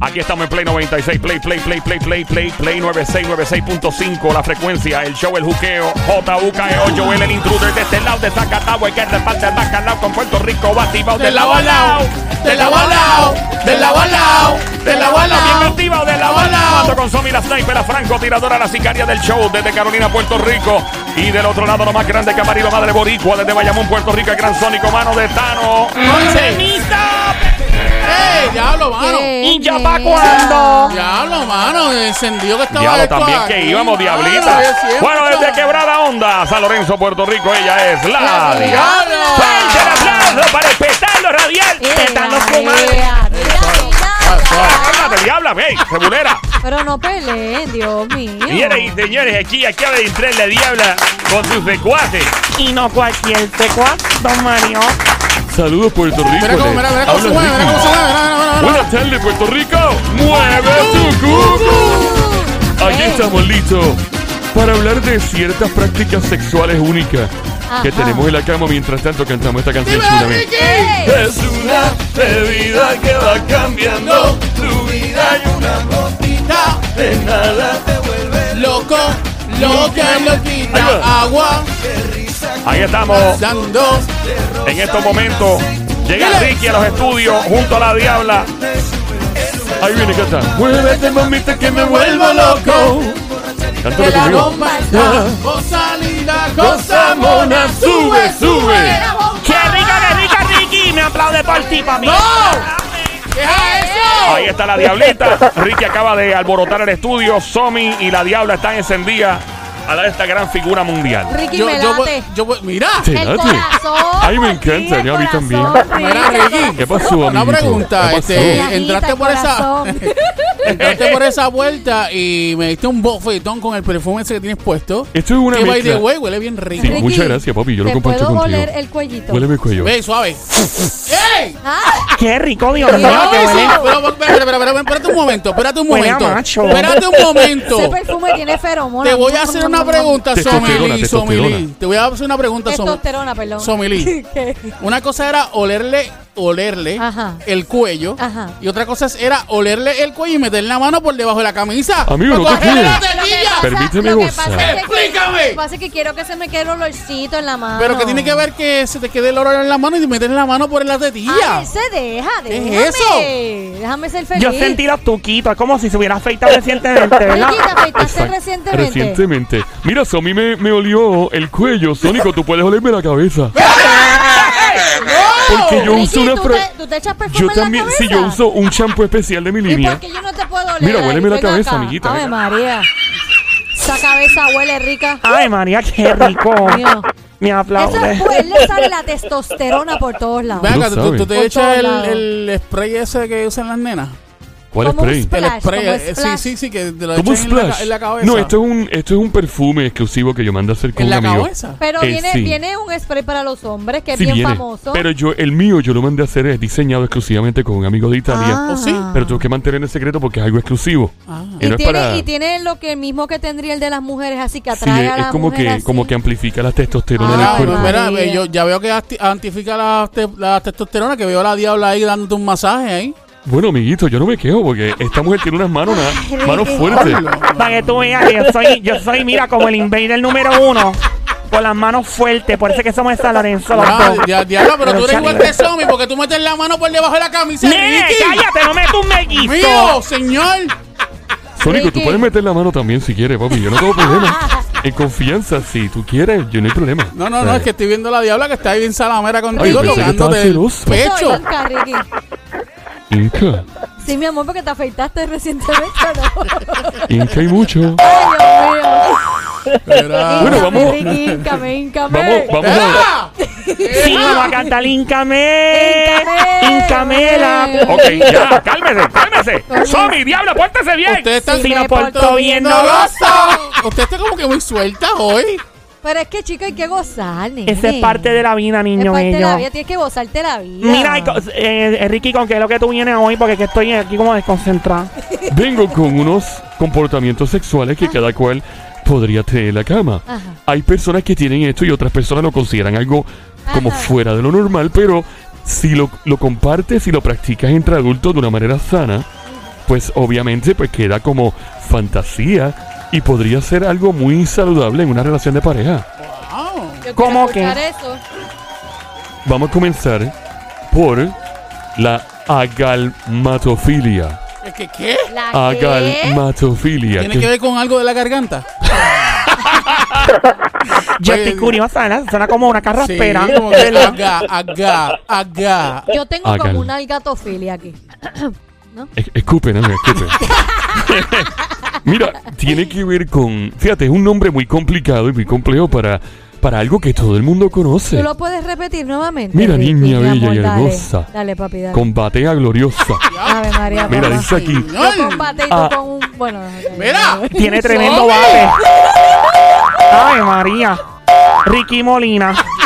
Aquí estamos en Play 96, Play, Play, Play, Play, Play, Play, Play 96, 96.5, la frecuencia, el show, el juqueo, JUKEO, Joel, el intruder, de este lado de Zacatau, el que reparte el bacalao con Puerto Rico, batibao de lado a lado, de lado a lado, de lado a lado, de lado a lado, bien activado, de lado a lado, con Somi, la sniper, la francotiradora, la sicaria del show, desde Carolina, Puerto Rico, y del otro lado, lo más grande que ha parido Madre Boricua, desde Bayamón, Puerto Rico, el gran sónico, mano de Tano. Diablo, mano. ¿Y ya pa' cuándo? Diablo, mano. Encendido que estaba Diablo, también que íbamos, diablita. Bueno, desde Quebrada Onda, San Lorenzo, Puerto Rico, ella es la. Diabla. Fuerte el aplauso para el petardo radial. Petando. Cálmate, diabla, hey, cebulera. Pero no peleen, Dios mío. Señoras y señores, aquí acaba de entrar la diabla con sus secuaces. Y no cualquier secuaz, don Mario. Saludos, Puerto Rico. Mira cómo, mira, mira cómo se mueve, mira cómo se mueve. Mira, mira, mira, mira. Buenas tardes, Puerto Rico. ¡Mueve tu cucu! Aquí estamos listos para hablar de ciertas prácticas sexuales únicas que Ajá. tenemos en la cama mientras tanto cantamos esta canción. ¡Ey! Es una bebida que va cambiando tu vida y una gotita de nada te vuelve Loco, loca, loquita. Agua, Ahí estamos en estos momentos. Llega. Ricky a los estudios junto a la diabla. Ahí viene, canta. Muévete, mamita, que me vuelvo loco. Cántalo la conmigo. bomba está. Cosa linda, cosa mona. Sube, sube. ¡Qué rica, qué rica, Ricky! Me aplaude por ti, papi. ¡No! ¡Deja eso! Ahí está la diablita. Ricky acaba de alborotar el estudio. Somi y la diabla están encendidas a la de esta gran figura mundial. Ricky Yo, me yo, voy- yo, voy- mira. Sí. el late. corazón. Ay, me encanta, el a mí también. Mira, Ricky. ¿Qué pasó, Una amiguito? pregunta, ¿Qué pasó? este, entraste por esa, entraste por esa vuelta y me diste un bofetón con el perfume ese que tienes puesto. Esto es una Que by the mezcla. way, huele bien rico. Sí, Ricky, muchas gracias, papi. Yo lo ¿te comparto puedo contigo. oler el cuellito? Huele mi cuello. Ve, suave. ¡Ey! Ah, ¡Qué rico, Dios mío! No, que huele. pero, pero, pero, pero, espérate un momento, espérate un Huele a momento. macho. Espérate un ese momento. perfume tiene feromonas. Te voy a hacer una pregunta, testosterona. Somili. Te voy a hacer una pregunta, Som- Testosterona, perdón. Somili. ¿Qué? Una cosa era olerle, olerle Ajá. el cuello. Ajá. Y otra cosa era olerle el cuello y meterle la mano por debajo de la camisa. Amigo, no Para te quedes. la tetilla. pasa- Permíteme lo que gozar. pasa es que- Explícame. Lo que pasa es que quiero que se me quede el olorcito en la mano. Pero que tiene que ver que se te quede el olor en la mano y meterle la mano por la tetilla. Ay, se deja, ¿Qué déjame. es eso? Déjame ser feliz. Yo sentí los tuquitos, como si se hubiera afeitado recientemente, ¿verdad? Ricky, ¿te afeitaste Exacto. recientemente? Recientemente. Mira, Somi me, me olió el cuello. Sónico, tú puedes olerme la cabeza. Porque yo Ricky, uso una... ¿tú, fra- te, ¿tú te echas perfume Yo en la también, cabeza? sí, yo uso un champú especial de mi ¿Y línea. por qué yo no te puedo oler? Mira, ahí? huéleme la Ven cabeza, acá. amiguita, Ay, venga. María. Esa cabeza huele rica. Ay, María, qué rico. Mío. Me Eso aplaude. es pues, le sale la testosterona por todos lados. Ven acá, Tú ¿tú, tú sabes. te Por echas todos el, lados. el spray ese que usan las nenas. ¿Cuál Como un spray? El spray, como eh, sí, sí, sí, que te lo ¿Cómo un echan en la, en la cabeza. No, esto es un, esto es un perfume exclusivo que yo mando a hacer con ¿En un la amigo. cabeza? Pero Eh, viene, sí. viene un spray para los hombres que es Sí bien viene, famoso. pero yo, el mío, yo lo mandé a hacer, es diseñado exclusivamente con un amigo de Italia. Ah. ¿Oh, sí? Pero tengo que mantener en secreto porque es algo exclusivo. Ah. Y y, no es tiene, para... y tiene lo que mismo que tendría el de las mujeres, así que Sí, atrae es, a es la como mujer que, así. como que amplifica la testosterona Ah, del cuerpo. mira, yo ya veo que amplifica la, te- la testosterona, que veo a la diabla ahí dándote un masaje ahí. Bueno, amiguito, yo no me quejo porque esta mujer tiene unas manos, unas manos fuertes. Para que tú veas que yo soy, yo soy, mira, como el invader número uno. Con las manos fuertes. Por eso es que somos de San Lorenzo. los Ah, dos. dia- diablo, pero tú eres igual que Somi porque tú metes la mano por debajo de la camisa. Nene, Ricky. cállate, no me tus mequitos. Mío, señor. Sónico, tú Ricky. puedes meter la mano también si quieres, papi. Yo no tengo problema. En confianza, si tú quieres, yo no hay problema. No, no, no, Eh, es que estoy viendo la diabla que está ahí bien salamera contigo, pensé que tocándote el celoso. Soy pecho. Ricky. Inca, Sí, mi amor, porque te afeitaste recientemente, ¿no? Inca y mucho. Ay, Dios mío. Mira. Bueno, vamos- Ricky, íncame, íncame. Vamos, vamos a... ¡Mira! Sí, vamos a cantar Incame. Incamela. Ok, ya, cálmese, cálmese. Somi, diabla, pórtese bien. Usted está Si Si me no porto bien, bien, no gozo. Usted está como que muy suelta hoy. Pero es que, chico, hay que gozar, nene. Esa es parte de la vida, Es niño parte de la vida, tienes que gozarte la vida. Mira, eh, Ricky, ¿con qué es lo que tú vienes hoy? Porque es que estoy aquí como desconcentrado. Vengo con unos comportamientos sexuales que cada cual podría tener en la cama. Ajá. Hay personas que tienen esto y otras personas lo consideran algo como Ajá. fuera de lo normal, pero si lo, lo compartes y lo practicas entre adultos de una manera sana, pues obviamente pues queda como fantasía y podría ser algo muy saludable en una relación de pareja. Wow. Yo ¿Cómo quiero que? eso. Vamos a comenzar por la agalmatofilia. ¿Es que qué? ¿La qué? Agalmatofilia. ¿Tiene que- que ver con algo de la garganta? Yo estoy curiosa, ¿verdad? Suena como una Sí, carraspera. como que aga, aga, aga. Yo tengo como una algatofilia aquí. Es- Escupe, no, escupe. Mira, tiene que ver con. Fíjate, es un nombre muy complicado y muy complejo para, para algo que todo el mundo conoce. ¿Tú lo puedes repetir nuevamente? Mira, Ricky, niña mi bella y amor, dale. hermosa. Dale, papi, dale. Combatea gloriosa. Ave María, Mira, papá. dice aquí. Yo Señor. combate y tú Ah. con un... Bueno, Mira. Tiene tremendo bate. Ay, María. Ricky Molina.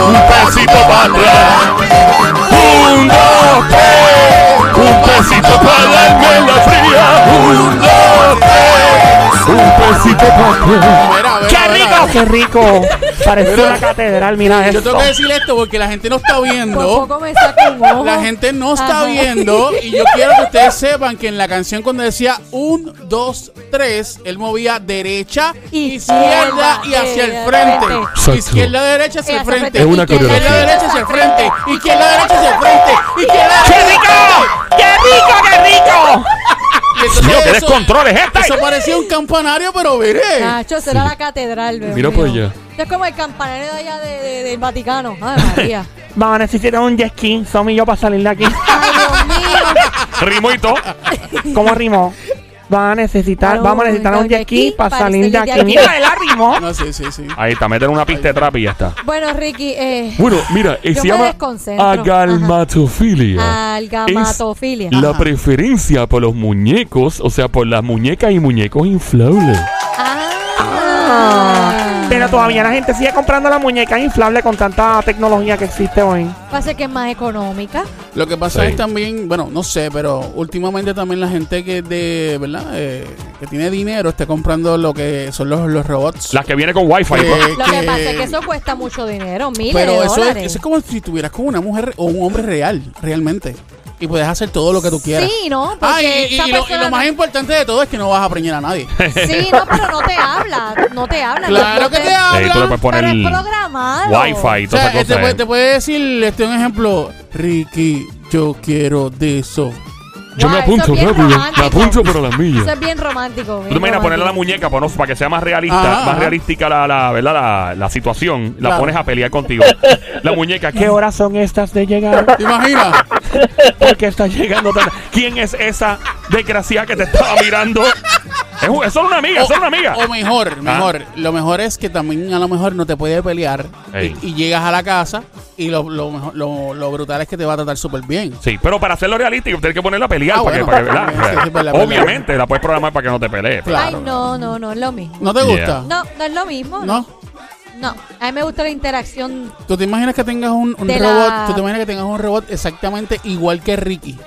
un pesito para atrás, un, dos, tres, un pesito para darme la fría, un, dos, tres, un pesito para ¡Qué rico, qué rico! Parece Mira. una catedral, mira Yo esto. tengo que decir esto porque la gente no está Por viendo. poco me saca un ojo. La gente no está Ajá. viendo y yo quiero que ustedes sepan que en la canción cuando decía un, dos, tres, él movía derecha, izquierda Izquierda, y hacia el frente. Exacto. Izquierda, derecha, hacia el hacia el frente. Es una Izquierda, coreografía. Izquierda, derecha, hacia el frente. Izquierda, derecha, hacia el frente. Izquierda, ¡Qué rico! ¡Qué rico, qué rico! Y entonces Mío, qué eso- parecía un campanario, pero mire. Nacho, será la catedral, Dios Mira por allá. Es como el campanario de allá de- de- del Vaticano. Ay, María. Vamos a necesitar un jet ski, Somi y yo, para salir de aquí. Ay, Dios mío. Rimo y todo. ¿Cómo rimó? Van a necesitar, Claro, vamos a necesitar un jet ski para salir de aquí. Mira. No, sí, sí, sí. Ahí está, meten una pista de trap y ya está. Bueno, Ricky, eh, Bueno, mira, eh, Yo se me llama desconcentro. agalmatofilia. algamatofilia. Es la Ajá. preferencia por los muñecos, o sea, por las muñecas y muñecos inflables. Ah. Pero todavía la gente sigue comprando la muñeca inflable con tanta tecnología que existe hoy. Pasa que es más económica. Lo que pasa Sí. es también, bueno, no sé, pero últimamente también la gente que de, ¿verdad? Eh, que tiene dinero está comprando lo que son los, los robots. Las que viene con wifi. Que- pues. Lo que pasa es que eso cuesta mucho dinero, miles Pero de eso es, dólares. eso es como si tuvieras con una mujer o un hombre real, realmente. Y puedes hacer todo lo que tú quieras. Sí, ¿no? Ah, y, esa lo, y persona lo más no- importante de todo es que no vas a preñar a nadie. Sí, no, pero no te habla. No te habla. claro no que te habla. tú le puedes poner Pero el programado. wifi y O todas sea, esas te, puede, te puede decir, este un ejemplo, Ricky, yo quiero de eso. Yo me Wow, eso apunto es bien rápido. Me apunto, pero las Eso millas. es bien romántico. Tú bien te imaginas ponerle a la muñeca para, no- para que sea más realista, Ajá, más ajá. realística la, la, ¿verdad? La, la situación. La Claro. pones a pelear contigo. La muñeca, ¿qué ¿Qué hora? horas son estas de llegar? ¿Te imaginas? ¿Por qué está llegando? Llegando tan- ¿Quién es esa desgraciada que te estaba mirando? Es, un- es solo una amiga, es solo una amiga. O mejor, mejor. Lo mejor es que también a lo mejor no te puede pelear Ey. y, y llegas a la casa y lo, lo, mejor- lo, lo brutal es que te va a tratar súper bien. Sí, pero para hacerlo realístico tienes que ponerla a pelear Ah, para, bueno. que, para que, ¿verdad? Sí, sí, la pelea. Obviamente, la puedes programar para que no te pelees. pero- Claro. Ay, no, no, no es lo mismo. ¿No te Yeah. gusta? No, no es lo mismo. ¿No? No, a mí me gusta la interacción. ¿Tú te imaginas que tengas un, un De robot? la- ¿Tú te imaginas que tengas un robot exactamente igual que Ricky?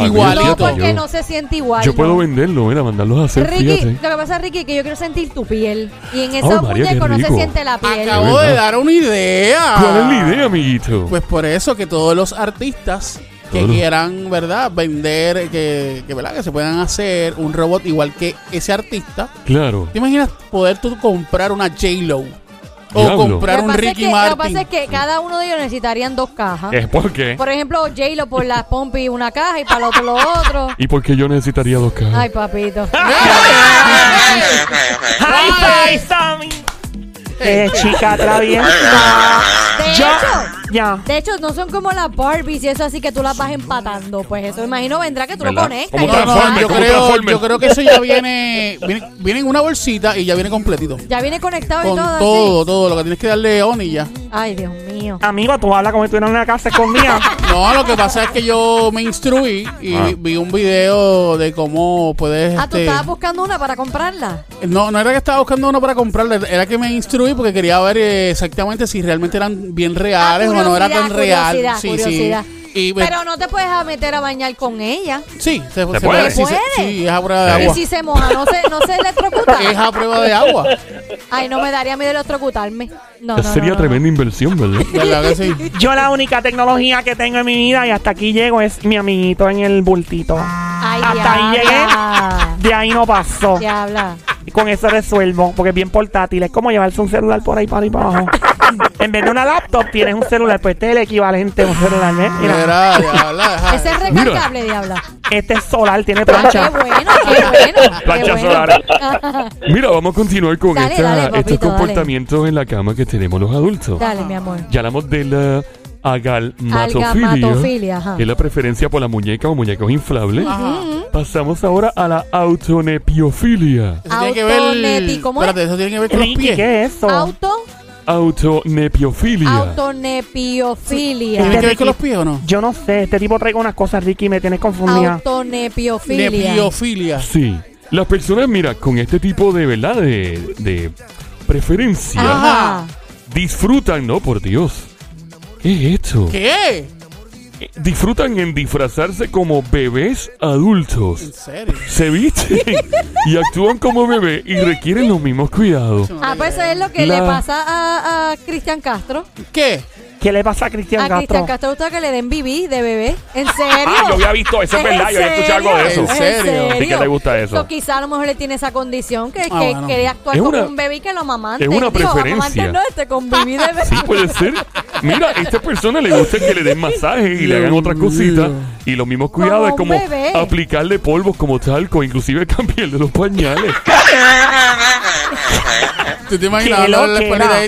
Ay, Igualito. No, porque yo- no se siente igual. Yo puedo venderlo, mira, mandarlos a hacer, Ricky, fíjate. lo que pasa, Ricky, que yo quiero sentir tu piel. Y en esos María, qué muñecos no se rico. siente la piel. Acabo de dar una idea. ¿Cuál es la idea, amiguito? Pues por eso que todos los artistas que quieran, ¿verdad? Vender, que, que, ¿verdad? Que se puedan hacer un robot igual que ese artista. claro. ¿Te imaginas poder tú comprar una J-Lo? O Diablo. comprar Lo que un pasa es Ricky que- Lo que Martin. pasa es que cada uno de ellos necesitarían dos cajas. ¿Es por qué? Por ejemplo, J-Lo por las pompis una caja y para el otro lo otro. ¿Y por qué yo necesitaría dos cajas? Ay, papito. ¡High five, Sammy! Eh, chica traviesa. De Yo- hecho, Ya. de hecho, no son como las Barbies y eso así que tú las vas empatando. Pues eso imagino vendrá que tú lo ¿Verdad? conectas. Como y yo como creo, yo creo que eso ya viene, viene, viene en una bolsita y ya viene completito. Ya viene conectado y Con todo. todo, todo, lo que tienes que darle on y ya. Ay, Dios mío. Amigo, tú hablas como si estuvieras en una casa escondida. No, lo que pasa es que yo me instruí y Ah. vi un video de cómo puedes. Ah, tú este, estabas buscando una para comprarla. no, no era que estaba buscando uno para comprarle, era que me instruí porque quería ver eh, exactamente si realmente eran bien reales Ah, o no era tan real. curiosidad, sí, curiosidad. sí. Y, pues, Pero no te puedes meter a bañar con ella. sí, se, se puede? sí, se- ¿Puede? sí, es a prueba de Sí. Y agua. si se moja, no se, no se electrocuta. Es a prueba de agua. Ay, no me daría miedo electrocutarme. No, no, sería no, no, tremenda inversión, ¿verdad? ¿Verdad que sí? Yo la única tecnología que tengo en mi vida y hasta aquí llego es mi amiguito en el bultito. Ay, Hasta ahí diabla. De ahí no pasó. Diabla. Y con eso resuelvo, porque es bien portátil. Es como llevarse un celular por ahí para ahí para abajo. en vez de una laptop, tienes un celular. Pues este es el equivalente a un celular, ¿ves? Mira, Mira, diabla, Ese es recargable, diabla. este es solar, tiene Ah, plancha. qué bueno, qué bueno. qué Plancha bueno. solar. Mira, vamos a continuar con Dale, esta- dale, papito, estos dale. comportamientos en la cama que tenemos los adultos. Dale, mi amor. Ya hablamos de la agalmatofilia, Algamatofilia, ajá. que es la preferencia por la muñeca o muñecos inflables. Ajá. Pasamos ahora a la autonepiofilia. Eso tiene que ver. Autoneti- ¿cómo es? Espérate, eso tiene que ver con los pies. ¿qué es eso? Auto, Autonepiofilia. autonepiofilia. ¿Tiene que ver Ricky. con los pies o no? Yo no sé, este tipo trae unas cosas, Ricky, me tienes confundida. Autonepiofilia. Nepiofilia. Sí. Las personas, mira, con este tipo de, ¿verdad? De, de preferencia, Ajá. disfrutan, ¿no? Por Dios. ¿Qué es esto? ¿Qué? Disfrutan en disfrazarse como bebés adultos. ¿En serio? Se visten y actúan como bebés y requieren los mismos cuidados. Ah, pues eso es lo que La- le pasa a, a Cristian Castro. ¿Qué? ¿Qué le pasa a Cristian A Castro? Cristian Castro gusta que le den bibí de bebé. ¿En serio? Ah, yo había visto eso, es ¿En verdad, yo había escuchado algo de eso. ¿En serio? ¿Y qué le gusta eso? So, quizá a lo mejor le tiene esa condición que, Ah, que bueno. quiere actuar Es como una- un bebé y que lo mamante. es una Digo, preferencia. mamante no, este con bibí de bebé. Sí, puede ser. Mira, a esta persona le gusta que le den masajes y le hagan otras cositas. Y los mismos cuidados es Como bebé. aplicarle polvos como talco, inclusive cambiarle los pañales. ¿Tú te imaginas? Qué Dándole la loquera.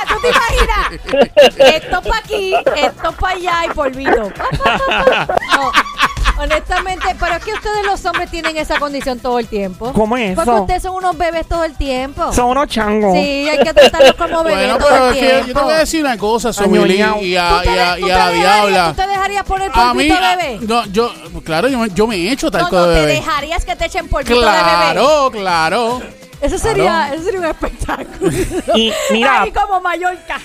De. ¿Tú te imaginas? Esto para aquí, esto para allá y polvito. No, honestamente, pero es que ustedes los hombres tienen esa condición todo el tiempo. ¿Cómo es Porque eso? ustedes son unos bebés todo el tiempo. Son unos changos. Sí, hay que tratarlos como bebés Bueno, todo pero el es que yo te voy a decir una cosa, Añoñao. y a, ¿Tú te, y a, tú y te a la dejarías- diabla. ¿Tú te dejarías poner A mí, polvito a- bebé? no, yo, claro, yo, me- yo me he hecho No, talco no, de te bebé. dejarías que te echen polvito de bebé. Claro, claro. Eso sería, eso sería un espectáculo. Y mira, Ay, como Mallorca.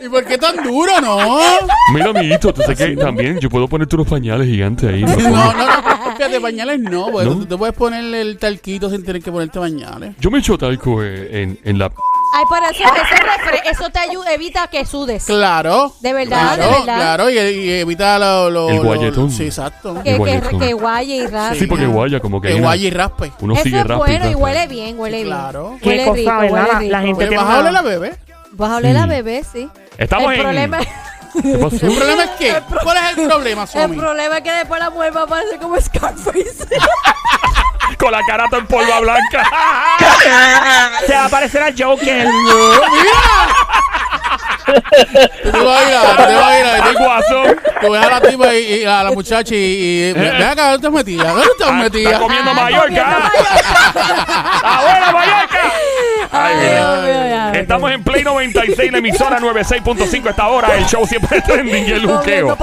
¿Y por qué tan duro, no? Mira, amiguito, tú sabes que también yo puedo ponerte unos pañales gigantes ahí. ¿no? No, no, no. Fíjate, pañales no, porque ¿No? tú te puedes ponerle el talquito sin tener que ponerte pañales. Yo me echo talco eh, en, en la... Ay, pero eso, eso, refre- eso te ayuda, evita que sudes. Claro. De verdad, claro, de verdad. Claro, y, y evita lo, lo- El lo- guayetón. Sí, exacto. Que, que, Guayetón. que guaye y raspe. Sí, porque guaya como que... Que una- guaya y raspe. Uno Eso sigue es rápido. bueno y huele bien, huele bien. Claro. Qué Huele cosa, rico, ¿verdad? huele La- rico. la gente Oye, vas a hablar a la bebé. Vas a oler Sí. a bebé, sí. Estamos el en... problema, ¿Qué pasó? ¿El problema es qué? ¿Cuál es el problema, el Somi? problema es que después la mujer va a parecer como Scarface. Con la cara toda en polva blanca. se va a parecer a Joker. Tú te vas a ir a, tú te vas a ir a, El guasón. tú ves a la tipa y, y a la muchacha y, y ven acá, ¿dónde estás metida? ¿Dónde estás metida? Está comiendo Mallorca. comiendo ¡Ah, buena Mallorca! Ay, mira. Estamos en 96, la emisora 96.5 esta hora. El show siempre trending y el juqueo.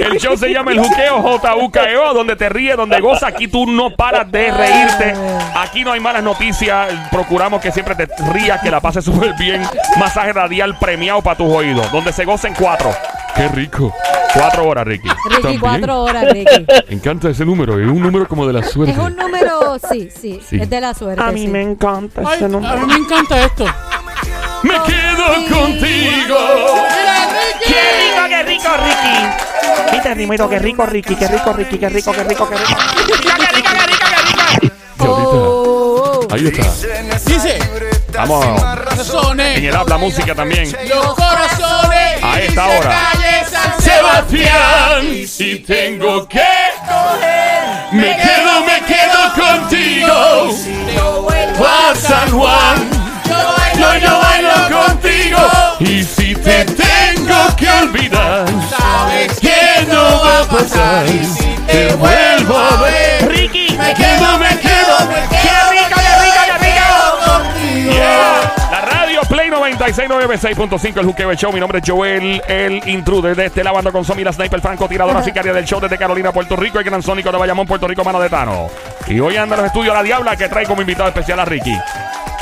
El show se llama El Juqueo JUKEO, donde te ríes, donde gozas. Aquí tú no paras de reírte. Aquí no hay malas noticias. Procuramos que siempre te rías, que la pases súper bien. Masaje radial premiado para tus oídos, donde se gocen cuatro. Qué rico. Cuatro horas, Ricky. Ricky, También. cuatro horas, Ricky. Me encanta ese número, es un número como de la suerte. Es un número, sí, sí, Sí. es de la suerte. A mí sí. me encanta Ay, ese a mí número. me encanta esto. Me quedo contigo. ¡Qué rico, qué rico, Ricky! Viste, rimito, qué rico, Ricky, qué rico, Ricky, qué rico, qué rico, qué rico. ¡Qué rico, qué rico, qué rico, qué rico! Ahí está. Dice, Vamos. En corazones, el habla música también. los corazones. A esta hora. Sebastián, y tengo que me quedo, me quedo contigo. A San Juan, yo, yo bailo contigo. Y si te tengo que olvidar, Sabes que no va a pasar. Te vuelvo a ver. Ricky, Me quedo, me 9696.5, el Juqueo Show. Mi nombre es Joel, el intruder de este lavando con Somi, la sniper franco tiradora sicaria del show desde Carolina, Puerto Rico, el gran sónico de Bayamón, Puerto Rico, mano de Tano. Y hoy anda en los estudios La Diabla que trae como invitado especial a Ricky.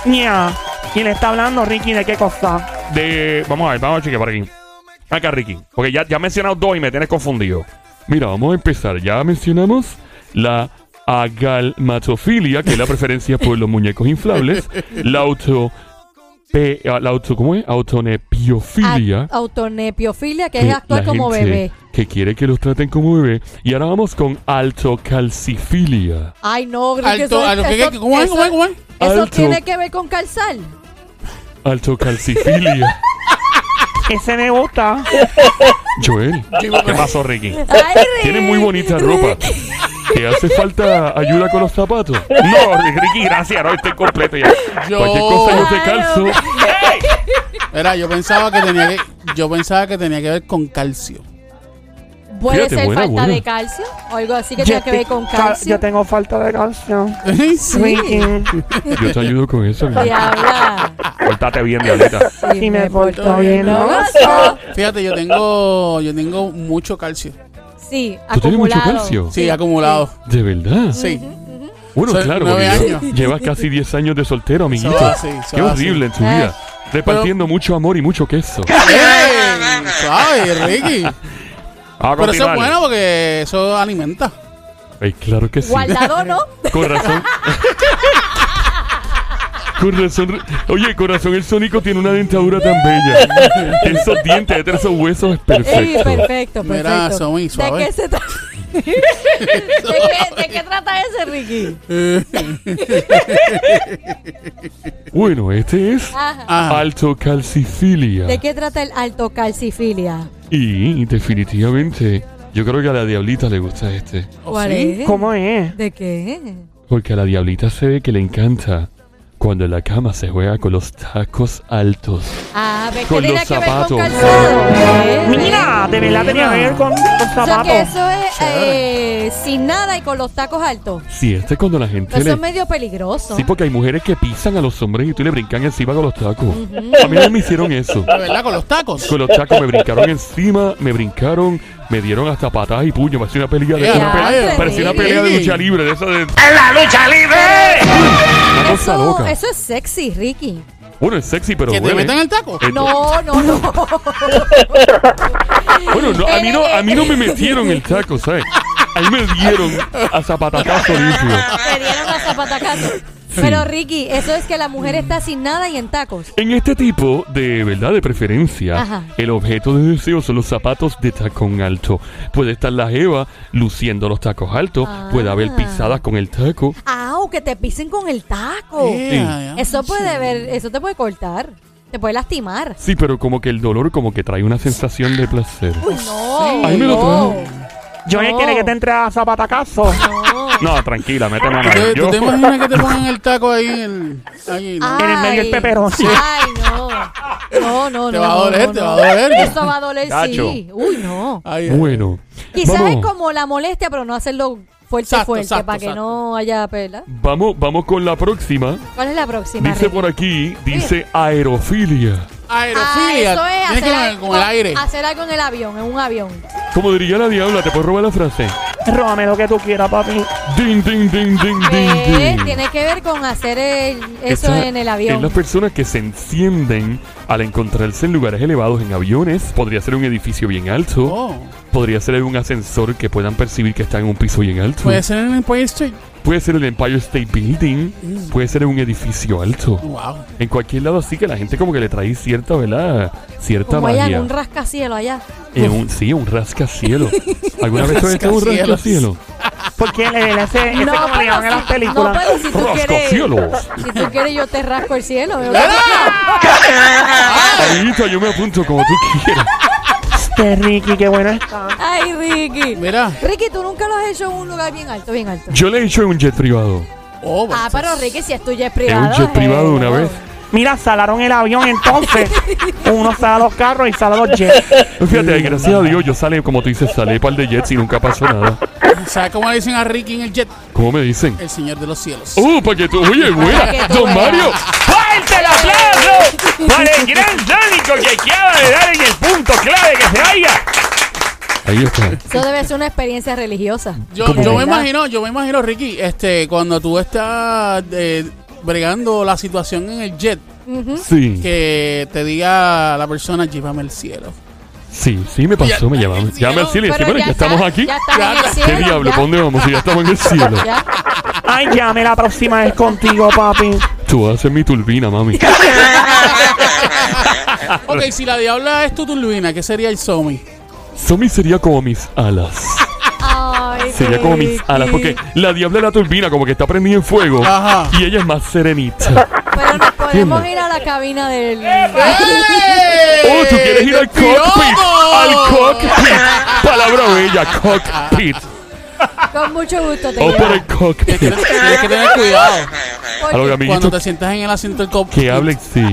Ña. ¿Quién está hablando, Ricky? ¿De qué cosa? De. Vamos a ver, vamos a chequear por aquí. Acá, Ricky. Porque ya, ya he mencionado dos y me tienes confundido. Mira, vamos a empezar. Ya mencionamos la agalmatofilia, que es la preferencia por los muñecos inflables. La auto... pe- la auto ¿Cómo es? Autonepiofilia. A- Autonepiofilia, que que es actuar la como gente bebé. Que quiere que los traten como bebé. Y ahora vamos con altocalcifilia. Ay, no, Alto, eso, alto, ¿qué, eso- qué, ¿Cómo es? eso- ¿Cómo es? ¿Cómo es? Eso Alto. tiene que ver con calzar. Altocalcifilia. Ese me gusta. Joel, ¿Qué pasó, Ricky? Ay, Ricky. tiene muy bonita ropa. ¿Te hace falta ayuda con los zapatos? No, Ricky, gracias. No, estoy completo ya. Yo, Cualquier cosa yo te calzo. Mira, yo pensaba que tenía que, yo pensaba que tenía que ver con calcio. Puede Fíjate, ser buena, falta buena. de calcio o algo así que Yo tenga que ver con ca- calcio. Yo tengo falta de calcio. sí. Ricky. Yo te ayudo con eso. mi amor. Diabla. Pórtate bien, Diablita. Sí, me porto bien, ¿no? Fíjate, yo tengo, yo tengo mucho calcio. Sí, ¿Tú tienes mucho acumulado. calcio? Sí, acumulado. ¿De verdad? Sí. Bueno, Soy claro, nueve porque años. llevas casi 10 años de soltero, amiguito. Eso va así, eso Qué va así. horrible en tu vida. Repartiendo mucho amor y mucho queso. ¡Ey! Suave, Ricky. A Pero eso es continuar. bueno porque eso alimenta. Ay, claro que sí. Guardado, ¿no? Con razón. Con razón. Oye, corazón, el Sónico tiene una dentadura tan bella. Esos dientes, esos huesos es Sí, perfecto. perfecto, Mira, perfecto. Somi, ¿De qué se trata? ¿De, qué, ¿De qué trata ese, Ricky? Bueno, este es Ajá. Ajá. altocalcifilia. ¿De qué trata el altocalcifilia? Y definitivamente, yo creo que a la diablita le gusta este. ¿Cuál sí? es? ¿Cómo es? ¿De qué? Porque a la diablita se ve que le encanta cuando en la cama se juega con los tacos altos. Ah, ¿ves que Con los que ver con zapatos. calzado? ¿Ves? Mira, de verdad tenía que ver con los O sea zapatos. que eso es eh, sin nada y con los tacos altos. Sí, este cuando la gente Eso le... es medio peligroso. Sí, porque hay mujeres que pisan a los hombres y tú le brincan encima con los tacos. A mí no me hicieron eso. De verdad, con los tacos. Con los tacos me brincaron encima, me brincaron, me dieron hasta patadas y puños. Parecía una pelea de, una pelea- ya, parecía una pelea de lucha libre, de esa de... ¡En la lucha libre! Una cosa eso, loca. eso es sexy, Ricky. Bueno, es sexy, pero Que te metan el taco. Eh, No, no, no. Bueno, no, a, mí no, a mí no me metieron el taco, ¿sabes? Ahí me dieron a zapatacazo limpio. Te dieron a zapatacazo. Pero Ricky, eso es que la mujer está sin nada y en tacos. En este tipo de verdad de preferencia, Ajá. el objeto de deseo son los zapatos de tacón alto. Puede estar la jeva luciendo los tacos altos, Ah. puede haber pisadas con el taco. Ah, o que te pisen con el taco. Yeah, yeah. Eso puede ver, eso te puede cortar. Te puede lastimar. Sí, pero como que el dolor como que trae una sensación de placer. Uy, no. Ahí me lo no. trajo. Yo No. quiere que te entre a zapatacazo. No. No, tranquila, mete mano. ¿Tú, ahí. tú Yo, te imaginas que te pongan el taco ahí en el... Ahí, ¿no? En el medio el Ay. pepperoni. Ay, no. No, no, Te no. va a no, doler, no, te no. va a doler. Eso va a doler, sí. Uy, no. Bueno, Quizás vamos. es como la molestia, pero no hacerlo fuerte, Exacto, fuerte, exacto, para que exacto. no haya pela. Vamos, vamos con la próxima. ¿Cuál es la próxima? Dice Ricky? por aquí, dice aerofilia. Aerofilia. Ah, eso es Tiene que hacer, ver con el aire. hacer algo en el avión, en un avión. Como diría la diabla, ¿te puedo robar la frase? Róbame lo que tú quieras, papi. Ding, ding, ding, ding, ding, Eh, ding. tiene que ver con hacer el- eso Esa en el Es avión. las personas que se encienden al encontrarse en lugares elevados en aviones. Podría ser un edificio bien alto. Oh, Podría ser un ascensor que puedan percibir que está en un piso bien alto. puede ser en el Empire State. Puede ser el Empire State Building. Puede ser un edificio alto. Wow. En cualquier lado así que la gente como que le trae cierta, ¿verdad? Cierta Como allá en magia. un rascacielos allá. En un- sí, un rascacielos. ¿Alguna vez hecho un Rascacielos. Porque él, él, ese, ese como le llaman en las si- películas. No, pero si tú quieres. ¡Rascacielos! Si tú quieres, yo te rasco el cielo. Ahorita yo me apunto como tú quieras. Este Ricky, qué bueno está. Ay, Ricky. Mira. Ricky, tú nunca lo has hecho en un lugar bien alto, bien alto. Yo le he hecho en un jet privado. Oh, Ah, pero Ricky, si es tuyo es En privado. un jet privado eh, una vez. Mira, salaron el avión entonces. Uno sale a los carros y sale a los jets. Fíjate, gracias a Dios, yo salí, como tú dices, salí par de jets y nunca pasó nada. ¿Sabes cómo le dicen a Ricky en el jet? ¿Cómo me dicen? El señor de los cielos. ¡Uh, para que tú, oye, buena! ¡Don. Mario! ¡Fuerte el aplauso para el gran Sónico que acaba de dar en el punto clave que se vaya! Ahí está. Eso debe ser una experiencia religiosa. Yo, yo me imagino, yo me imagino, Ricky, este, cuando tú estás eh, bregando la situación en el jet, Ujú. Sí, que te diga la persona, llévame al cielo. Sí, sí me pasó, me llamaron. Llame al cielo y decía, Pero bueno, ya estamos está- aquí. Ya en el cielo. ¿Qué diablo? ya. ¿Para dónde vamos? Si ya estamos en el cielo. Ya. Ay, llame la próxima vez contigo, papi. Tú vas a ser mi turbina, mami. Ok, si la diabla es tu turbina, ¿qué sería el Somi? Somi sería como mis alas. Ay, Sería como mis Ricky. alas, porque la diabla de la turbina como que está prendida en fuego Ajá. y ella es más serenita. Pero nos podemos ir a la cabina del. ¿Tú quieres ir al cockpit? Al cockpit. Palabra bella, cockpit. Con mucho gusto te O por el cockpit. Tienes, que tener cuidado A lo que cuando te sientas en el asiento del cockpit. que hable, sí.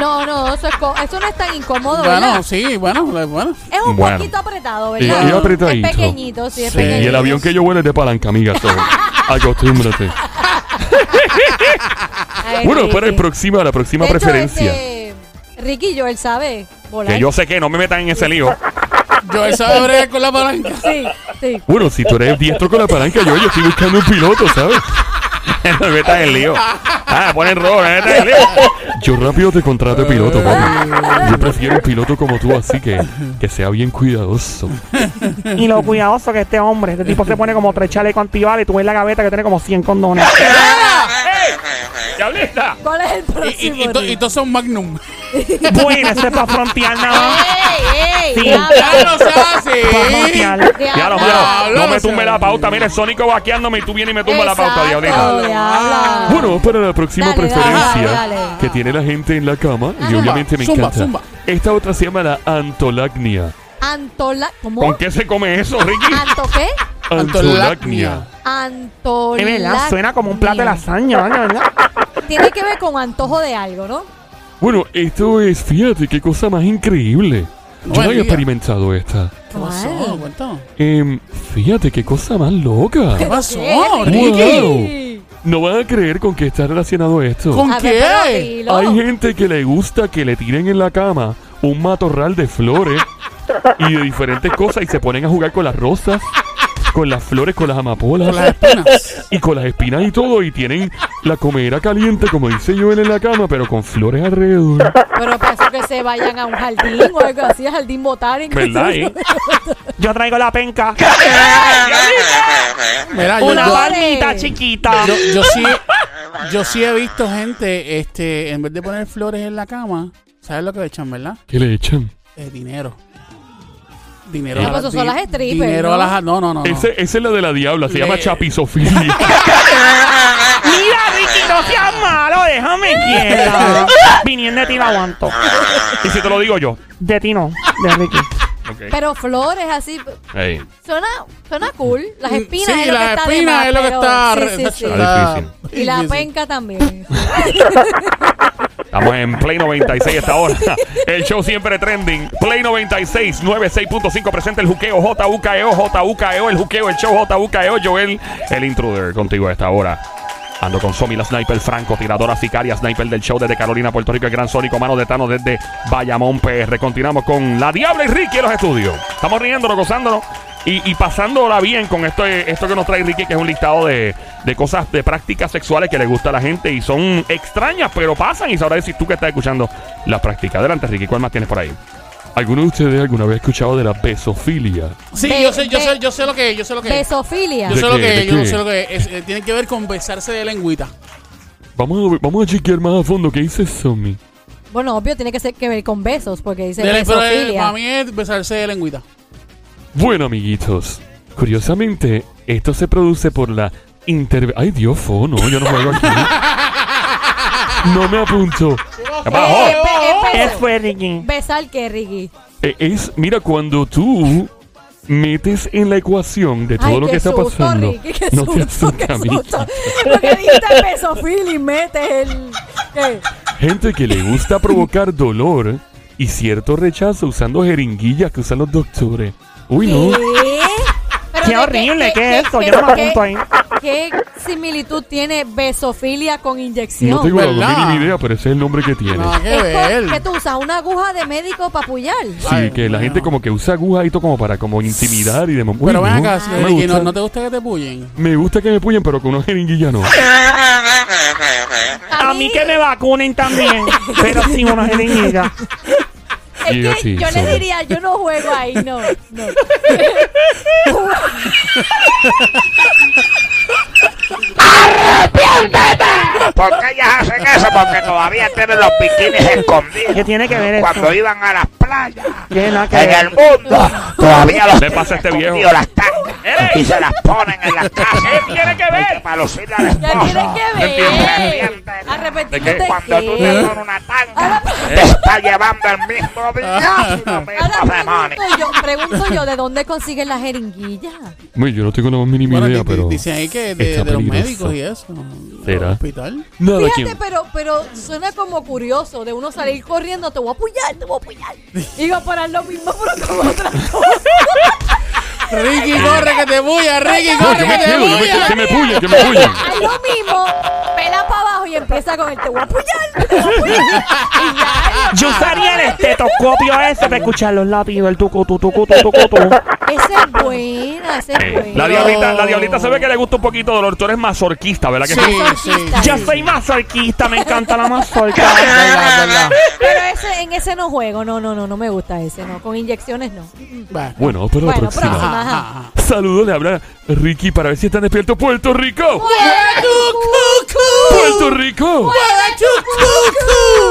No, no, eso, es co- eso no es tan incómodo, Bueno, ¿verdad? sí, bueno, bueno. Es un Bueno. poquito apretado, Y- ¿verdad? y apretadito. Es pequeñito, sí, es Sí. pequeñito. Y el avión que yo vuelo es de palanca, amiga. so, Acostúmbrate. Ay, Bueno, para el próxima, la próxima De hecho, preferencia. este, Ricky yo, él sabe volar. Que yo sé que no me metan en ese lío. Yo él sabe bregar con la palanca. Sí, sí. Bueno, si tú eres diestro con la palanca, yo, yo estoy buscando un piloto, ¿sabes? no me metan en el lío. Ah, ponen rojo, no me en lío. Yo rápido te contrato de piloto, papi. Yo prefiero un piloto como tú, así que que sea bien cuidadoso. Y lo cuidadoso que este hombre, este tipo se pone como tres chalecos antibalas y tú ves la gaveta que tiene como 100 condones. ¡Diablita! ¿Cuál es el próximo? y, y, to- y Ricky? todos son Magnum. bueno, ese es para frontear nada más. ¡Ey, ey! Sí. ¡Ya no Para así! frontear. Ya lo. No me tumbe la pauta. Mira, el Sónico vaqueándome y tú vienes y me tumba la pauta, Exacto, diablita. diabla. Bueno, para la próxima Dale, preferencia dale, dale. que tiene la gente en la cama, y Zumba, obviamente me zumba, encanta. zumba. Esta otra se llama la antolagnia. Antola... ¿Cómo? ¿Con qué se come eso, Ricky? ¿Anto qué? Es verdad, suena como un plato de lasaña, ¿verdad? Tiene que ver con antojo de algo, ¿no? Bueno, esto es, fíjate, qué cosa más increíble. No Yo no había experimentado esta. ¿Qué pasó? Cuéntame. Em, fíjate, qué cosa más loca. ¿Qué pasó, ¿Qué, Ricky? Wow. No van a creer con qué está relacionado esto. ¿Con A ver, pero qué? dilo. Hay gente que le gusta que le tiren en la cama un matorral de flores y de diferentes cosas y se ponen a jugar con las rosas, con las flores, con las amapolas Con las espinas. y con las espinas y todo y tienen la comera caliente como dice Joel en la cama pero con flores alrededor. Pero pienso que se vayan a un jardín o algo así, a jardín botánico. ¿Verdad, eh? Yo traigo la penca. Mira, yo, Una yo, palmita chiquita. yo, yo sí, yo sí he visto gente, este, en vez de poner flores en la cama, ¿sabes lo que le echan, verdad? ¿Qué le echan? Eh, dinero. Dinero pues son las strippers, Dinero ¿no? a las... No, no, no. no. Ese, esa es la de la diabla, se Le- llama chapizofilia. Mira, Ricky, no seas malo, déjame quieta. Viniendo de ti no aguanto. ¿Y si te lo digo yo? De ti no, de Ricky. Pero flores así, suena, suena cool. Las espinas Mm, sí, es lo que las está de espinas más, es lo que está... sí, re- sí, sí. Está difícil. Y la penca también. Estamos en Play 96 esta hora. El show siempre trending. Play 96, 96.5 presenta el juqueo JUKEO, JUKEO, el juqueo, el show JUKEO, Joel, el intruder contigo a esta hora. Ando con Somi, la sniper franco, tiradora sicaria, sniper del show desde Carolina, Puerto Rico, el gran sónico, mano de Tano desde Bayamón, PR. Continuamos con la Diabla y Ricky en los estudios. Estamos riéndonos, gozándonos y, y pasándola bien con esto, esto que nos trae Ricky, que es un listado de, cosas, de prácticas sexuales que le gusta a la gente y son extrañas, pero pasan. Y sabrás decir tú que estás escuchando las prácticas. Adelante, Ricky, ¿cuál más tienes por ahí? ¿Alguno de ustedes alguna vez ha escuchado de la besofilia? Sí, Be- yo sé, yo be- sé, yo sé lo que es, yo sé lo que es. Besofilia. Yo ¿De sé lo qué? que ¿De es, yo qué? sé lo que es. Es, eh, Tiene que ver con besarse de lengüita. Vamos a, vamos a chequear más a fondo qué dice Somi. Bueno, obvio, tiene que ser que ver con besos, porque dice De pero, eh, besofilia. para mí es besarse de lengüita. Bueno, amiguitos, curiosamente, esto se produce por la interve... Ay, Dios, fo, no, yo no juego aquí. No me apunto. ¿Qué pasó? Eh, eh, Es fue Ricky. Besar que Ricky. Eh, Es, mira, cuando tú metes en la ecuación de todo Ay, lo qué que está susto, pasando, Ricky, qué no te susto, asustes qué a mí. susto. Porque dijiste besofilia y metes el... ¿Qué? Gente que le gusta provocar dolor y cierto rechazo usando jeringuillas que usan los doctores. Uy, no. ¿Qué? Qué de horrible, ¿qué es eso? Yo no me apunto ahí. ¿Qué similitud tiene besofilia con inyección? No tengo la ¿verdad? mínima idea, pero ese es el nombre que tiene. Nada que ver. que tú usas una aguja de médico para puyar. Sí, Ay, que la bueno. gente como que usa agujas y todo como para como intimidar y demás. Uy, Pero ven acá, no me Ricky, ¿no, gusta. ¿no te gusta que te puyen? Me gusta que me puyen, pero con una jeringuilla no. A mí que me vacunen también. Pero sin una jeringuilla. Ay, yo le diría, yo no juego ahí, no, no. ¿Por qué ellas hacen eso? Porque todavía tienen los bikinis escondidos. ¿Qué tiene que ver eso? Cuando iban a las playas ¿Qué que en ver? el mundo, todavía los Le pasa este viejo. las tangas y se las ponen en las casas. ¿Qué tiene que ver? Para lucirle a la Ya tiene que ver. ¿De Arrepentirte qué? Cuando tú te qué. pones una tanga, te está llevando el mismo viaje ahora demonios. pregunto yo, pregunto yo, ¿de dónde consiguen la jeringuilla? Uy, yo no tengo la más mínima Bueno, idea, pero... dicen ahí que de, los peligroso. Médicos y eso. Hospital. Nada, Fíjate, pero, pero suena como curioso de uno salir corriendo, te voy a apoyar, te voy a apoyar. Y va a parar lo mismo, pero con otra cosa. Ricky, corre que te puya, Ricky, No, corre yo que me te quedo, puya. que me puyen, que me. Haz lo mismo, pela para abajo y empieza con el te voy a apoyar, te voy a apoyar. Y ya, Yo usaría el estetoscopio ese para escuchar los latidos, el tucu, tu, tucu, tu, tucu, tu. esa es buena, esa es buena. la diablita, la diablita se ve que le gusta un poquito dolor. Tú eres masorquista, ¿verdad que Sí, sí? Yo sí. soy masoquista, me encanta la mazorca. Pero ese, en ese no juego, no, no, no, no me gusta ese, no. Con inyecciones no. Bueno, para la próxima. Ajá. Saludos, le habla Ricky para ver si están despiertos Puerto Rico. Puerto Rico.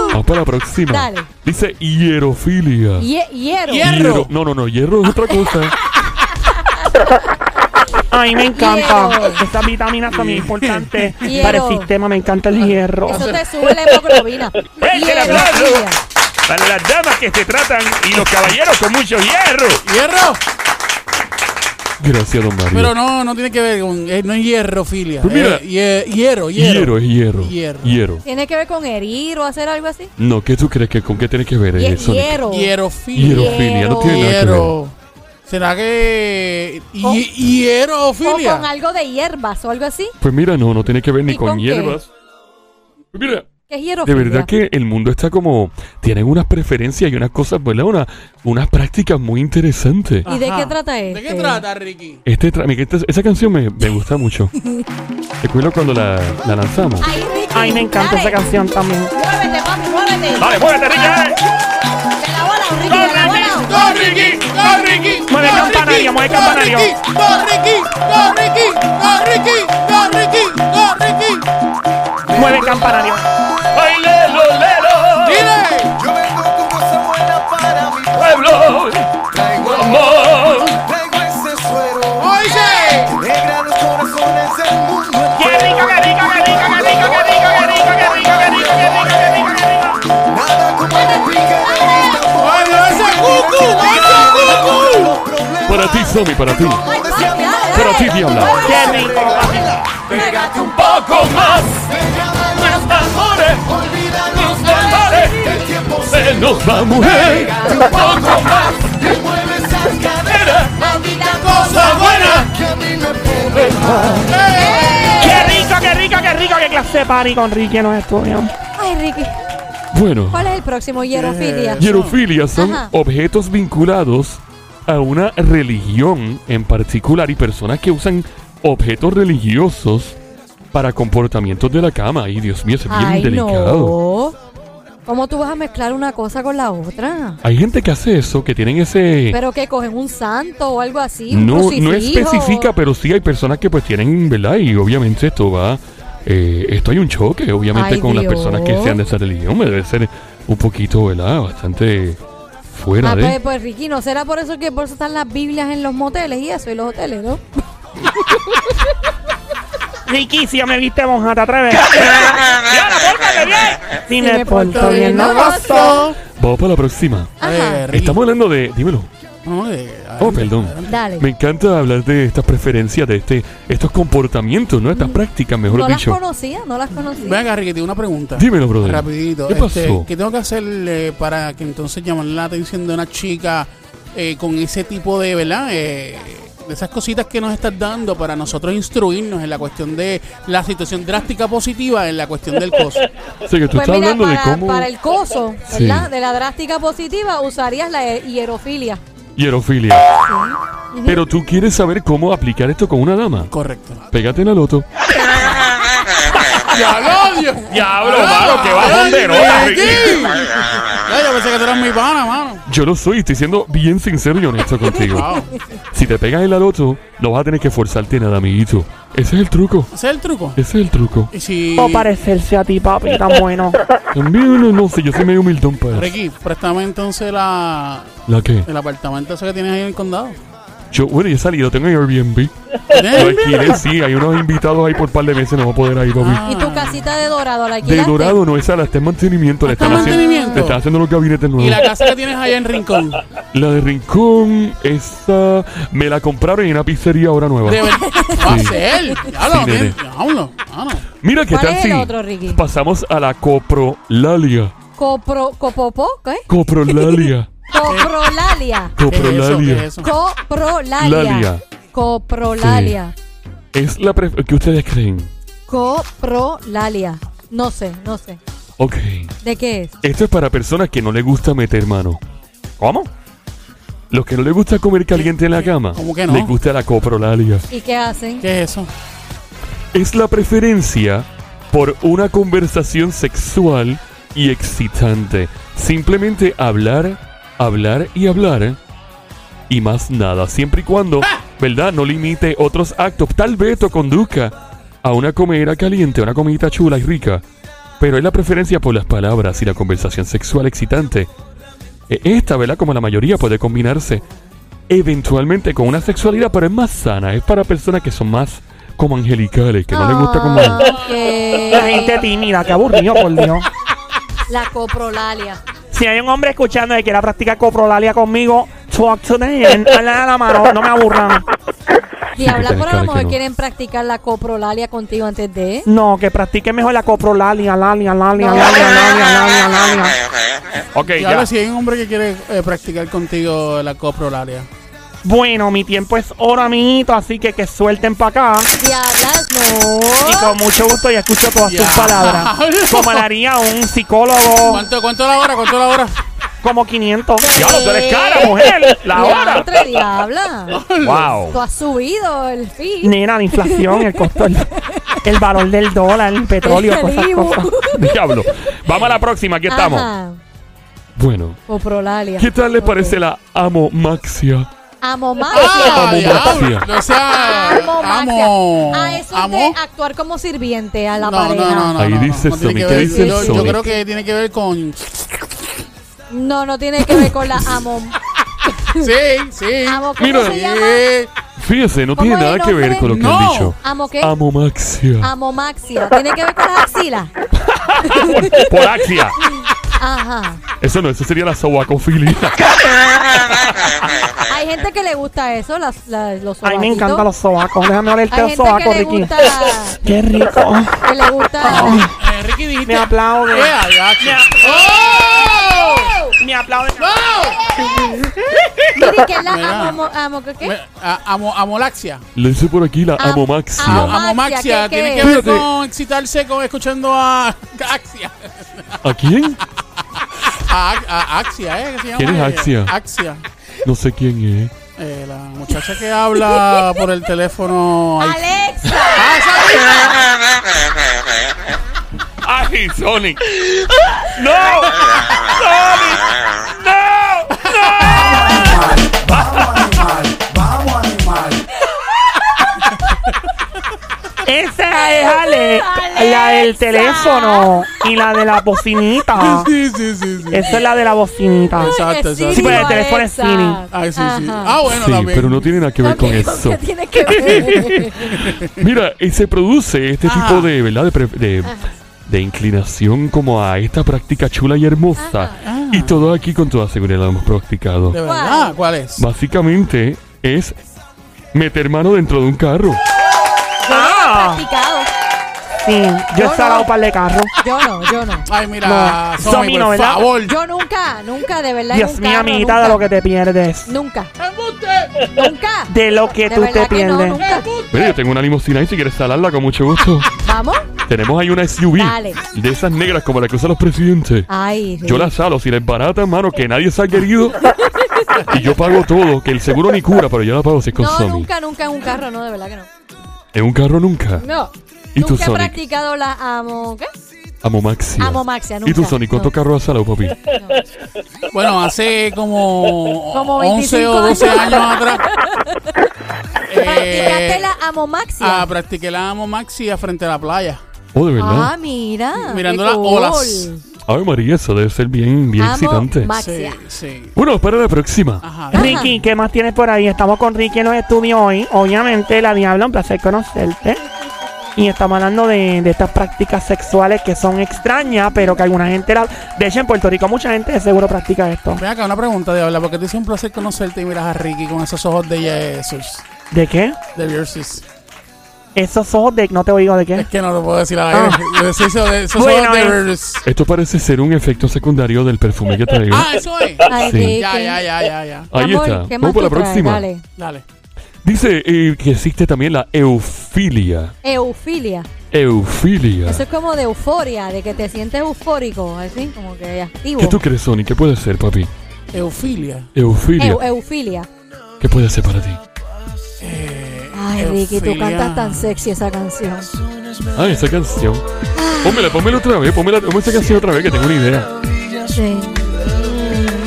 Vamos para la próxima. Dale. Dice hierofilia. Hie- hierro. Hierro. No, no, no, hierro es otra cosa. A mí me encanta. Hierro. Esas vitaminas son muy importantes Hierro. para el sistema. Me encanta el hierro. Eso te sube la hemoglobina. Fuerte el aplauso. Hierofilia. Para las damas que se tratan y los caballeros con mucho hierro. ¡Hierro! Gracias, don Mario. Pero no, no tiene que ver con. eh, no es hierrofilia. Pues mira. Eh, hie- hierro, hierro. hierro es hierro. Hierro. Hierro. ¿Tiene que ver con herir o hacer algo así? No, ¿qué tú crees que con qué tiene que ver eso? Hierro. Hierofilia. Hierofilia, no tiene nada que ver. ¿Será que. O- O hierofilia? con algo de hierbas o algo así. Pues mira, no, no tiene que ver ni ¿Y con, con hierbas. Pues mira, ¿Qué es de hierofilia? verdad que el mundo está como. Tienen unas preferencias y unas cosas, ¿verdad? Una, unas prácticas muy interesantes. ¿Y de Ajá. qué trata ¿De este? qué trata, Ricky? Este tra- esta- esa canción me, me gusta mucho. Recuerdo cuando la, la lanzamos. Ay, Ricky, Ay, me encanta dale. esa canción también. Muévete, papi, muévete. Dale, muévete, Ricky. dale. De la bola, Ricky, de la bola. ¡Go, Ricky! ¡Go, Ricky! Mueve ¡Go, campanario, Ricky! mueve ¡Go, campanario. Ricky! ¡Go, Ricky! ¡Go, Ricky! ¡Go, Ricky! ¡Go, Ricky! ¡Go, Ricky! Mueve el campanario. Para ti, Somi, para ti. Para ti, Diabla. Qué rico. Pégate un poco más, Déjame nuestros amores, olvidar nuestros Nos va mujer. Un poco más y mueve esa cadera. Maldita Cosa buena que a mí me pone mal. ¡Qué rico, qué rico, qué rico! ¡Qué clase de party con Ricky nos estudiamos! Ay, Ricky. Bueno, ¿Cuál es el próximo? Hierofilia. hierofilia son Ajá. objetos vinculados a una religión en particular y personas que usan objetos religiosos para comportamientos de la cama. Ay, Dios mío, es bien Ay, delicado. no. ¿Cómo tú vas a mezclar una cosa con la otra? Hay gente que hace eso, que tienen ese... ¿Pero que cogen un santo o algo así? ¿Un No, no crucifijo? especifica, pero sí hay personas que pues tienen, ¿verdad? Y obviamente esto va... eh, esto hay un choque, obviamente, Ay, con las personas que sean de esa religión. Debe ser un poquito, ¿verdad? Bastante fuera Ah, de... pues, pues Ricky, ¿no será por eso que por eso están las Biblias en los moteles y eso, y los hoteles, no? Ricky, si ya me viste monja, ¿te atreves? ¡Diana, pórtate bien! Si me porto bien, no gozo. Vamos para la próxima. Ajá. Estamos hablando de... Dímelo. No, eh, Oh, perdón. Dale. Me encanta hablar de estas preferencias, de este, estos comportamientos, ¿no? Estas prácticas, mejor no las dicho. conocía, no las conocía. Venga, Ricky, tengo una pregunta. Dímelo, brother. Rapidito. ¿Qué pasó? Este, ¿Qué tengo que hacer eh, para que entonces llamar la atención de una chica eh, con ese tipo de, ¿verdad? Eh, de esas cositas que nos estás dando para nosotros instruirnos en la cuestión de la situación drástica positiva en la cuestión del coso. Sea, que tú Pues estás mira, hablando de para, cómo... para el coso, Sí. ¿verdad? De la drástica positiva usarías la he- hierofilia. Pero tú quieres saber cómo aplicar esto con una dama. Correcto. Pégate en la loto. ¡Ya lo odio! Diablo, mano, que bajonderota, Ricky. Ya, yo pensé que tú eras mi pana, mano. Yo lo soy, estoy siendo bien sincero y honesto contigo. Wow. Si te pegas en la loto, no vas a tener que forzarte nada, amiguito. Ese es el truco. ¿Ese es el truco? Ese es el truco. Y si... O parecerse a ti, papi, tan bueno. También, no, no sé, yo soy medio humildón para eso. Ricky, préstame entonces la, ¿La qué? el apartamento ese que tienes ahí en el condado. Yo, bueno, yo he salido, tengo Airbnb. Lo alquilé, sí, hay unos invitados ahí por un par de meses, no va a poder ir, papi. Ah. ¿Y tu casita de dorado la De alquilaste? dorado no, esa la está en mantenimiento. Le ¿Está están, en haciendo, mantenimiento? le están haciendo los gabinetes ¿Y nuevos. la casa que tienes allá en Rincón? La de Rincón, esa me la compraron en una pizzería ahora nueva. De verdad. Va a Sí. ser. Ya lo Sí, nene. Diablo. Mano. Mira qué ¿Cuál tal es si el otro, Ricky? pasamos a la coprolalia. Copro, copopo, ¿qué? Coprolalia. Coprolalia. ¿Qué es eso? ¿Qué Coprolalia. es eso? Coprolalia. Lalia. Coprolalia. Es la pref- ¿Qué ustedes creen? Coprolalia. No sé, no sé. Ok. ¿De qué es? Esto es para personas que no les gusta meter mano. ¿Cómo? Los que no les gusta comer caliente en la cama. ¿Cómo que no? Les gusta la coprolalia. ¿Y qué hacen? ¿Qué es eso? Es la preferencia por una conversación sexual y excitante. Simplemente hablar, hablar y hablar. Y más nada. Siempre y cuando, ¿verdad? No limite otros actos. Tal vez te conduzca a una comida caliente, una comidita chula y rica. Pero es la preferencia por las palabras y la conversación sexual excitante. E- Esta, ¿verdad? Como la mayoría puede combinarse eventualmente con una sexualidad, pero es más sana. Es para personas que son más como angelicales, que no les gusta como... Ah, La gente tímida, qué aburrido, por Dios. La coprolalia. Si hay un hombre escuchando que quiera practicar coprolalia conmigo, talk to them. La mano, no me aburran. Y que habla tienes por a lo mejor no. quieren practicar la coprolalia contigo antes de. No, que practique mejor la coprolalia, lalia, lalia, lalia, lalia, lalia, lalia. Ok, Y ya. ahora si hay un hombre que quiere eh, practicar contigo la coprolalia. Bueno, mi tiempo es oro, amiguito, así que que suelten para acá. Diablas, Y no. con mucho gusto yo escucho todas sus Ya. palabras. Como le haría un psicólogo, ¿Cuánto, cuánto la hora? ¿Cuánto la hora? como 500. Diablo, tú eres cara, mujer. La hora. Diantre, diabla. Tú Wow. has subido el fee. Nena, la inflación, el costo, el, el valor del dólar, el petróleo, El todas esas Ibu. cosas. Diablo. Vamos a la próxima, aquí estamos. Bueno, Coprolalia. ¿qué tal les Ok. parece la amomaxia? Amomaxia. ¡Ah, Amomaxia. diablo! No sea... Amomaxia. Amo. Ah, eso es Amo. de actuar como sirviente a la No, pareja. no, no, no. Ahí no, dice no, tiene Sonic, que ¿qué ver- dice yo, yo Sonic? creo que tiene que ver con... No, no tiene que ver con la amo. Sí, sí. Amo, ¿cómo Mira. se llama? Sí. Fíjese, no ¿Cómo tiene es nada que ver nombre? con lo que No. han dicho. ¿Amo qué? Amomaxia. Amomaxia. ¿Tiene que ver con las axilas? Por, por axia. Ajá. Eso no, eso sería la sobacofilia. Hay gente que le gusta eso, las, las- los Ay, me sobaquitos. encantan los sobacos. Déjame olerte Hay los gente sobacos, que le Ricky. gusta... Qué rico. Que le gusta... Eh, Ricky dijiste... Me aplaude. Eh, agacho. ¡Oh! Me aplauden. Mire que es la amo, amo, ¿qué? amo- amolaxia. Le hice por aquí la Am- amomaxia. amo- Amomaxia. ¿qué- Tiene qué que ver con excitarse con escuchando a Axia. ¿A quién? A, a Axia, ¿eh? ¿Qué se llama ¿Quién es ella? Axia? Axia. No sé quién es. Eh, la muchacha que habla por el teléfono. Alexa. ¡Ah, esa ¡Ay, Sonic! ¡No! ¡Sonic! ¡No! Esa es Ale, la del teléfono y la de la bocinita. Sí, sí, sí, sí. Esa es la de la bocinita. Exacto, exacto. Sí, pero el teléfono es. Siri. Ay, sí, sí. Ajá. Ah, bueno, sí, también. pero no tiene nada que ver con eso. ¿qué tiene que ver? Mira, y se produce este Ajá. tipo de, ¿verdad? De, pre- de, de inclinación como a esta práctica chula y hermosa. Ah. Y todo aquí con toda seguridad lo hemos practicado. ¿De verdad? ¿Cuál es? Básicamente es meter mano dentro de un carro. Ah. practicado. Sí, yo he salado no. un par de carros. Yo no, yo no. Ay, mira, No, Somi, Somi no, por ¿verdad? favor. Yo nunca, nunca, de verdad. Dios mío, carro, amiguita, nunca. de lo que te pierdes. Nunca. Nunca. De lo que De tú verdad te que no, pierdes. nunca. Mira, yo tengo una limusina y si quieres salarla con mucho gusto. Vamos. Tenemos ahí una SUV Dale. de esas negras como la que usan los presidentes. Ay, Yo la salo, si la es barata, hermano, que nadie se ha querido. y yo pago todo, que el seguro ni cura, pero yo la pago si es con No, Somi. nunca, nunca en un carro, no, de verdad que no. En un carro nunca. No. ¿Y tú, nunca he Sonic? practicado la amo, ¿qué? Amo Maxia. Amomaxia, ¿Y tú, nunca. Sonic, cuántos No. carros has salado, papi? Bueno, hace como, Como 11 o 25 12 años atrás. ¿Practicaste eh, la amomaxia? ah, practiqué la Amo Maxia frente a la playa. Oh, de verdad. Ah, mira. Mirando las cool. olas. Ay, María, eso debe ser bien, bien Amo excitante. Max- Sí, Maxia. sí. Bueno, para la próxima. Ajá. Ricky, ¿qué más tienes por ahí? Estamos con Ricky en los estudios hoy. Obviamente, la Diabla, un placer conocerte. Y estamos hablando de, de estas prácticas sexuales que son extrañas, pero que alguna gente la... De hecho, en Puerto Rico mucha gente de seguro practica esto. Ven acá, una pregunta, Diabla, porque te hice un placer conocerte y miras a Ricky con esos ojos de Jesús. ¿De qué? De Versus. Esos ojos de... No te oigo de qué. Es que no lo puedo decir a la vez. Esos ojos de- esos Bueno, ojos de. Versus. Esto parece ser un efecto secundario del perfume que traigo. Ah, eso es. Ay, Sí. Ya, ya, ya, ya, ya. Ahí Amor, está. ¿qué Vamos por la traes? próxima. Dale. Dale. Dice eh, que existe también la eufilia. Eufilia. Eufilia. Eso es como de euforia, de que te sientes eufórico, así, como que activo. ¿Qué tú crees, Sony? ¿Qué puede ser, papi? Eufilia. Eufilia. Eu- eufilia. ¿Qué puede ser para ti? Eh, Ay, Ricky, tú eufilia. cantas tan sexy esa canción. Ah, esa canción. Pónmela, pónmela otra vez. Pónmela, esa canción otra vez que tengo una idea. Sí.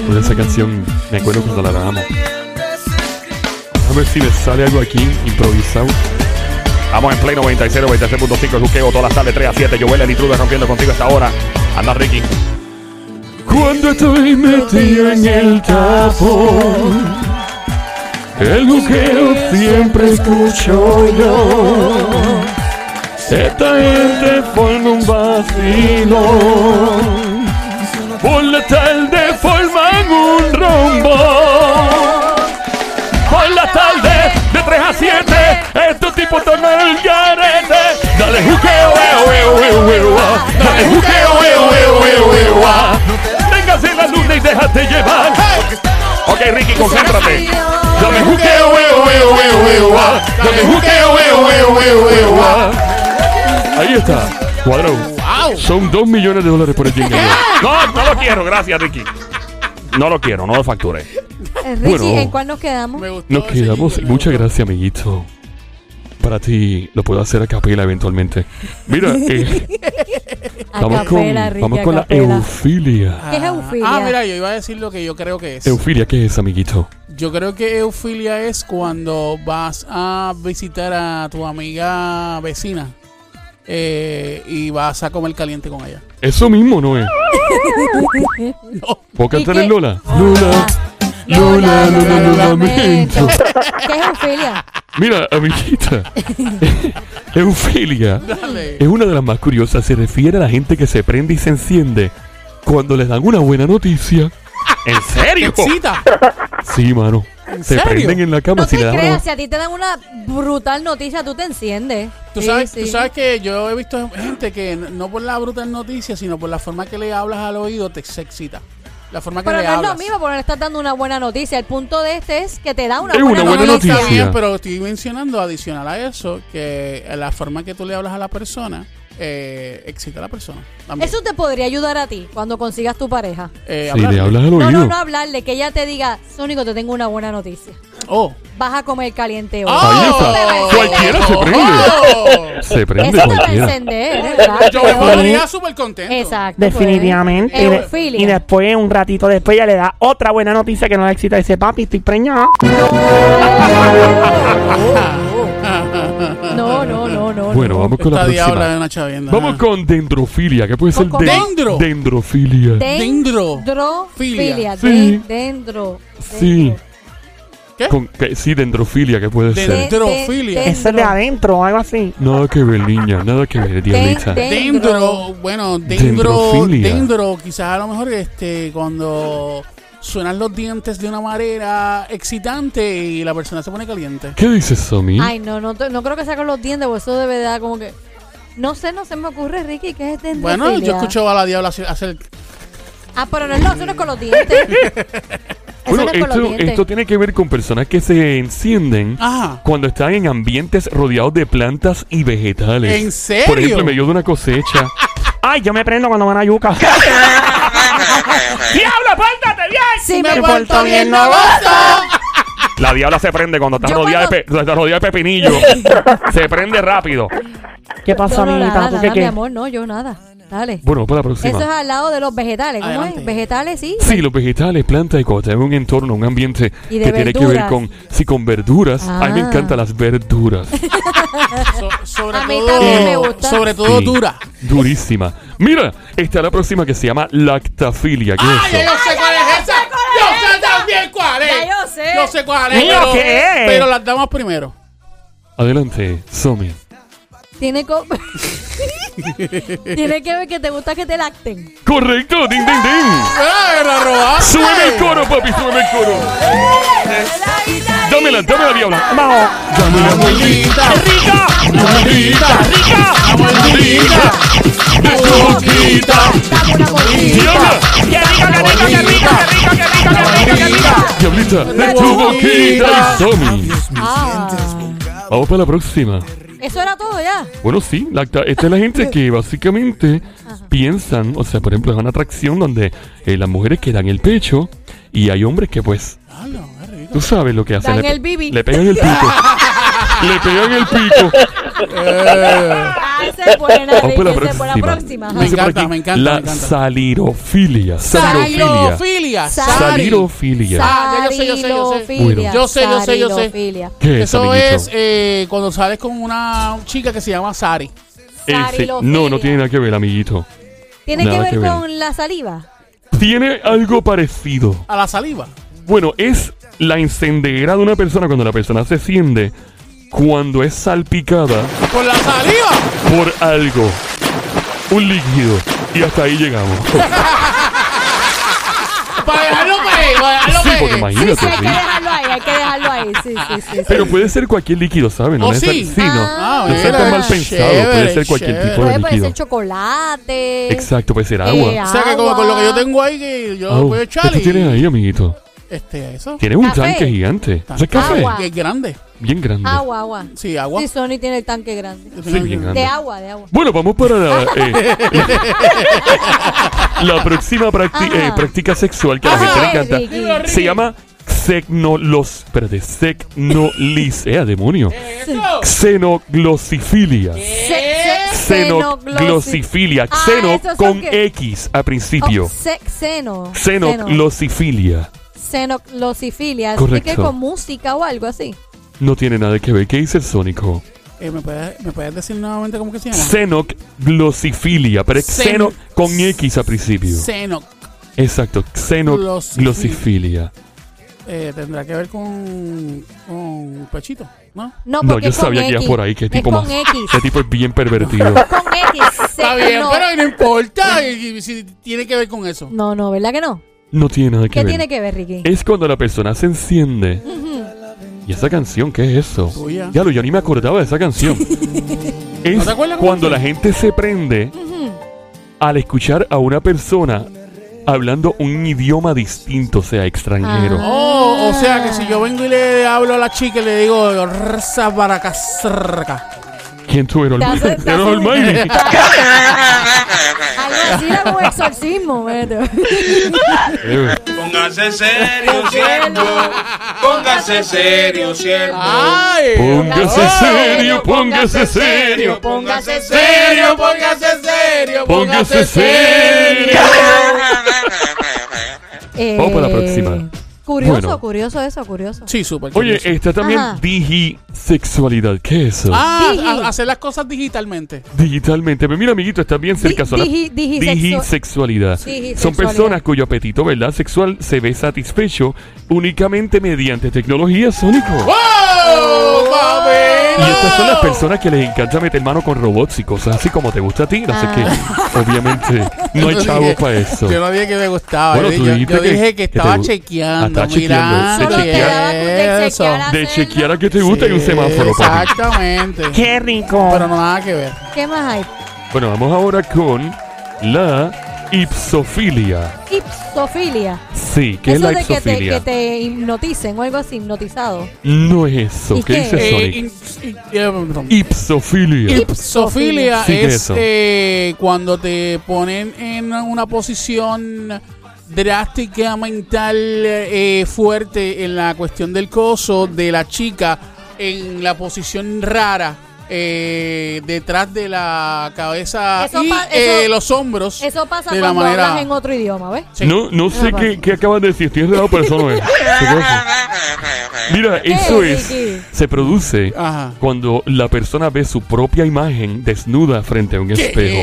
Con esa canción me acuerdo cuando la grabamos. Ver si me sale algo aquí improvisado. Vamos en Play 96, 96.5, el juqueo todas las tardes 3 a 7. Joel, el intruder rompiendo contigo esta hora. Anda, Ricky. Cuando estoy metido en el tapón, el buqueo siempre escucho yo. Esta gente forma un vacilo. Por la tarde forman un rombo. De 3 a 7, estos tipos toman el garete. Dale juqueo, eo, eo, eo, eo, ah. Dale juqueo, eo, eo, eo, eo, ah. Véngase la luna y déjate llevar. Ok, Ricky, concéntrate. Dame juqueo, eo, eo, eo, eo, ah. Dame juqueo, eo, eo, eo, eo, ah. Ahí está, cuadro. Son dos millones de dólares por el jingle. No, no lo quiero, gracias, Ricky. No lo quiero, no lo facture. Eh, Ricky, Bueno. ¿en cuál nos quedamos? Me gustó Nos ese quedamos. jingle, me Muchas gustó. gracias, amiguito. Para ti lo puedo hacer a capela eventualmente. Mira, eh, A vamos con, capela, Ricky, vamos a con la capela. eufilia. ¿Qué es eufilia? Ah, mira, yo iba a decir lo que yo creo que es. Eufilia, ¿qué es, amiguito? Yo creo que eufilia es cuando vas a visitar a tu amiga vecina eh, y vas a comer caliente con ella. Eso mismo, ¿no es? ¿Puedo ¿Y cantar en Lola? Lola. Lola, Lola, lo lamento. ¿Qué es eufilia? Mira, amiguita. Eufilia Dale. es una de las más curiosas. Se refiere a la gente que se prende y se enciende cuando les dan una buena noticia. ¿En ¿Te serio? excita? Sí, mano. ¿En Se serio? prenden en la cama No si te le dan creas, si a ti te dan una brutal noticia, tú te enciendes. Tú Sí, sabes, sí. tú sabes que yo he visto gente que n- no por la brutal noticia, sino por la forma que le hablas al oído te se excita. La forma que Pero le no es hablas. lo mismo porque no estás dando una buena noticia. El punto de este es que te da una Es buena, una buena No, no, está noticia. bien, pero estoy mencionando adicional a eso que la forma que tú le hablas a la persona eh, excita a la persona. también. Eso te podría ayudar a ti cuando consigas tu pareja. Eh, Si le hablas al No, oído. no, no hablarle, que ella te diga, Sónico, te tengo una buena noticia. Oh. Vas a comer caliente hoy. Ahí Oh. está. Cualquiera se prende. Oh. Se prende Eso te va a cualquiera. encender, ¿verdad? Yo me volvería súper contento. Exacto. pues. Definitivamente. Y, de- Eufilia. y después, un ratito después, ya le da otra buena noticia que no le excita. Dice, papi, estoy preñada. No, no, no, no. Bueno, no. vamos con la próxima. una chavienda. Vamos con dendrofilia. ¿Qué puede ser ¿Con de- dendro? dendrofilia? Dendro. Dendrofilia. Sí. Den- Dendro. Sí. ¿Qué? Con- que- sí, dendrofilia. ¿Qué puede Den- ser? Dendrofilia. Den- Eso es de adentro o algo así. Nada que ver, niña. Nada que ver, diablita. den- Dendro, bueno, dendro, Dendrofilia. dendro, quizás a lo mejor este cuando suenan los dientes de una manera excitante y la persona se pone caliente. ¿Qué dices, Somi? Ay, no, no, no creo que sea con los dientes, porque eso debe dar como que. No sé, no se me ocurre, Ricky, ¿qué es dendrofilia? Bueno, yo escucho a la diabla hacer, hacer- Ah, pero no es lo, eso no es con los dientes. Bueno, no es con los esto, dientes. esto tiene que ver con personas que se encienden Ajá. cuando están en ambientes rodeados de plantas y vegetales. ¿En serio? Por ejemplo, en medio de una cosecha. Ay, yo me prendo cuando van a yuca. ¡Diablo, pórtate bien! Sí, me me porto bien, no gozo. La diabla se prende cuando está Yo rodeada, de, cuando- pe- está rodeada de pepinillo. se prende rápido. ¿Qué pasa, No, no, amiguita? nada, ¿Tú nada, qué mi quieres? amor, no, yo nada. Dale. Bueno, para la próxima. Eso es al lado de los vegetales. ¿Cómo Adelante. es? Vegetales, sí. Sí, los vegetales, plantas y cosas, en un entorno, un ambiente que tiene que ver con, sí, con verduras. A mí me Ah. encantan las verduras. So- sobre A mí todo, también me gusta. Sobre todo Sí, dura. Durísima. Mira, está la próxima que se llama lactafilia. ¿Qué ¡Ah, es ya eso? yo sé cuál es esa! ¡Yo sé también cuál es! Ya yo sé. Yo sé cuál es, pero, ¿qué es? pero las damos primero. Adelante, Somi. Tiene, Tiene que ver que te gusta que te lacten. Correcto, ding, ding, ding. ¡Ah, la robaste! Súbeme el coro, papi, súbeme el coro. Dámela, dámela, diabla. Vamos. ¡Dame la muelita! ¡Rica! ¡La muelita! ¡La! ¡De tu boquita! Dame una. ¡Diabla! ¡Qué rica, qué rica, qué rica, qué rica, qué rica, qué rica, rica! Diablita, de tu boquita y Somi. Ah, Vamos para la próxima. Eso era todo ya. Bueno, sí, esta es la gente que básicamente piensan, o sea, por ejemplo, es una atracción donde eh, las mujeres quedan el pecho y hay hombres que pues, tú sabes lo que hacen. Dan le, el bibi. le pegan el pico. le pegan el pico. Esa es buena, Vamos por la Ricky, esa es buena próxima. Me Dice por encanta, me encanta, La me encanta. salirofilia. Salirofilia. ¡Salirofilia! Sal- Salirofilia. Ah, ya yo sé, yo sé, yo sé. Yo sé, yo sé, yo sé. salilofilia. ¿Qué es, Eso amiguito? es eh, cuando sales con una chica que se llama Sari. Ese- no, no tiene nada que ver, amiguito. ¿Tiene nada que ver que ver. con la saliva? Tiene algo parecido. A la saliva. Bueno, es la encendedera de una persona cuando la persona se enciende cuando es salpicada ¡Con la saliva! por algo. Un líquido. Y hasta ahí llegamos. Para dejarlo ahí, para dejarlo sí, porque Sí, imagínate, sí, hay que sí. dejarlo ahí, hay que dejarlo ahí. Sí, sí, sí. sí. Pero puede ser cualquier líquido, ¿sabes? No ¿Oh, necesar- sí? sí, no. Ah, no tan mira, mal pensado. puede chévere, ser cualquier chévere. tipo de Puede, puede líquido. ser chocolate. Exacto, puede ser eh, agua. O sea que como con lo que yo tengo ahí que yo Oh, puedo ¿Qué echar tú y... tienes ahí, amiguito? Este, eso. Tienes un Café. tanque gigante. ¿Eso es café? Agua. Es grande. Bien grande. Agua, agua. Sí, agua. Sí, Sony tiene el tanque grande. Sí, bien grande. De agua, de agua. Bueno, vamos para la, eh, la próxima Ajá. eh, práctica sexual que a la gente le encanta. Ricky. Se llama xenolos... Espérate, xenolis... Eh, demonio. Xenoglosifilia. Se- se- Xenoglosifilia. Ah, Xeno esos son con que- X a principio. Oh, se- Xeno. ¿Tiene Correcto. que ver con música o algo así? No tiene nada que ver. ¿Qué dice el sónico? Eh, ¿me, puedes, ¿Me puedes decir nuevamente cómo que se llama? Xenoglosifilia. Pero es xeno Xeno- con X a principio. Seno. Exacto. Xenoglosifilia. Eh, tendrá que ver con, con pechito, ¿no? No, No, yo sabía que iba por ahí. Qué Es tipo más. X. Ese tipo es bien pervertido. Con X. Está bien, no. pero no importa si tiene que ver con eso. No, no, ¿verdad que no? No tiene nada que ¿Qué ver. tiene que ver, Ricky? Es cuando la persona se enciende. ¿Y esa canción qué es eso? Tuya. Ya lo, yo ni me acordaba de esa canción. es ¿No te acuerdas cómo cuando la gente se prende al escuchar a una persona hablando un idioma distinto, o sea, extranjero. Ah. Oh, o sea que si yo vengo y le hablo a la chica y le digo "Rza baracasrca". ¿Quién tú eres? Hace- Almighty. Algo así era un exorcismo, vete. Póngase serio, siervo. Póngase serio, siervo. Póngase serio, póngase serio. Póngase serio, póngase serio, Póngase serio. Vamos para la próxima. Curioso, Bueno. curioso eso, curioso. Sí, súper. Oye, curioso. está también Ajá. digisexualidad. ¿Qué es eso? Ah, Digi. a- hacer las cosas digitalmente. Digitalmente. Pero mira, amiguito, está bien cerca. Di- son las- digi- digisexu- digisexualidad. Son Digisexualidad. personas cuyo apetito, ¿verdad? Sexual se ve satisfecho únicamente mediante tecnología sónico. Y estas son las personas que les encanta meter mano con robots y cosas así como te gusta a ti. No sé qué. Obviamente, no hay chavos para eso. Yo no dije que me gustaba. Bueno, yo tú yo- dijiste yo que- dije que, que te estaba chequeando, Ah, estaba chequeando, mirando. de chequear. De eso. chequear De chequear a que te gusta y un Sí, semáforo, papi. Exactamente. ¡Qué rico! Pero no nada que ver. ¿Qué más hay? Bueno, vamos ahora con la ipsofilia. Ipsofilia. Sí, ¿qué es Eso la de que te, ipsofilia? que te hipnoticen o algo así, hipnotizado. No es eso. ¿Y ¿Qué qué? dice Eh, Sonic? eh. Ipsofilia. Ipsofilia Sí, ¿qué es eh, cuando te ponen en una posición drásticamente eh, fuerte en la cuestión del coso de la chica en la posición rara eh, detrás de la cabeza Eso y eh, eso- los hombros Eso pasa de la cuando manera hablas en otro idioma, ¿ves? Sí. No, no sé qué, qué acabas de decir. Estoy enredado, pero eso no es. Mira, eso es. Se produce Ajá. cuando la persona ve su propia imagen desnuda frente a un espejo.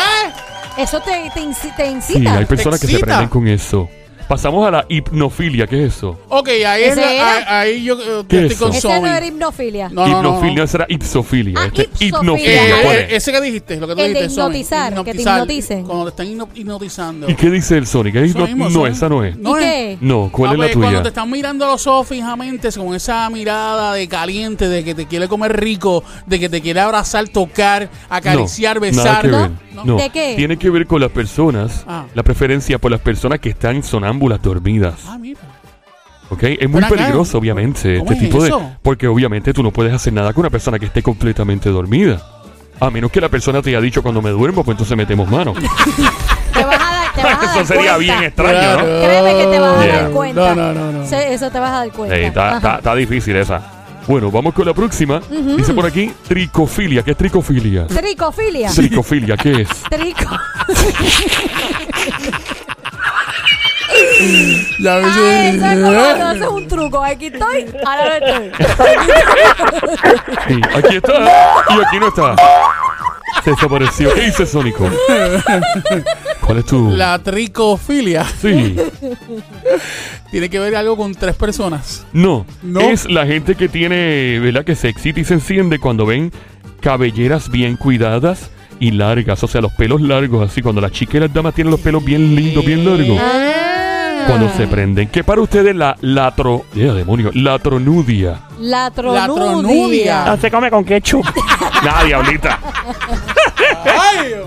¡Ah! Eso te, te, inci- te Sí, incita. hay personas que se prenden con eso. Pasamos a la hipnofilia. ¿Qué es eso? Ok, ahí, es ¿Ese la- era? ahí, ahí yo, eh, ¿Qué estoy es con eso? Ese no era hipnofilia. No, no, no. hipnofilia, esa era ipsofilia. Ah, Este, ipsofilia. hipnofilia. Eh, ¿cuál eh, es? ese que dijiste, lo que tú El de dijiste, Somi. hipnotizar, que te hipnoticen. Cuando te están hipno- hipnotizando. ¿Y qué dice el Sonic? ¿Es Eso hipno- mismo, no, esa no es. No ¿Y qué? No, ¿cuál A es la ver, Cuando tuya? te están mirando a los ojos fijamente, con esa mirada de caliente, de que te quiere comer rico, de que te quiere abrazar, tocar, acariciar, No, besar. Nada que ¿no? ver. ¿No? No. ¿De qué? Tiene que ver con las personas, Ah. la preferencia por las personas que están sonámbulas dormidas. Ah, mira. ¿Ok? Es muy acá. peligroso, obviamente, ¿Cómo este es tipo de. eso? Porque obviamente tú no puedes hacer nada con una persona que esté completamente dormida. A menos que la persona te haya dicho cuando me duermo, pues entonces metemos mano. Te vas a dar, te vas a dar Eso sería cuenta. bien extraño, ¿no? Créeme que te vas a Yeah. dar cuenta. No, no, no, no. Se- eso te vas a dar cuenta. Está difícil esa. Bueno, vamos con la próxima. Dice por aquí tricofilia. ¿Qué es tricofilia? Tricofilia. Tricofilia, ¿qué es? Trico. Ya me Ay, eso es como haces un truco. Aquí estoy, ahora no estoy. Sí, aquí está y aquí no está. Se desapareció. ¿Qué dice Sónico? ¿Cuál es tu...? La tricofilia Sí. tiene que ver algo con tres personas. No. No. Es la gente que tiene, ¿verdad? Que se excita y se enciende cuando ven cabelleras bien cuidadas y largas. O sea, los pelos largos, así. Cuando las chicas y las damas tienen los pelos bien lindos, bien largos. Ah. Cuando se prenden. ¿Qué para ustedes la latro... Yeah, demonio. Latronudia. La tronudia. tronudia. No se come con ketchup. Nah, diablita.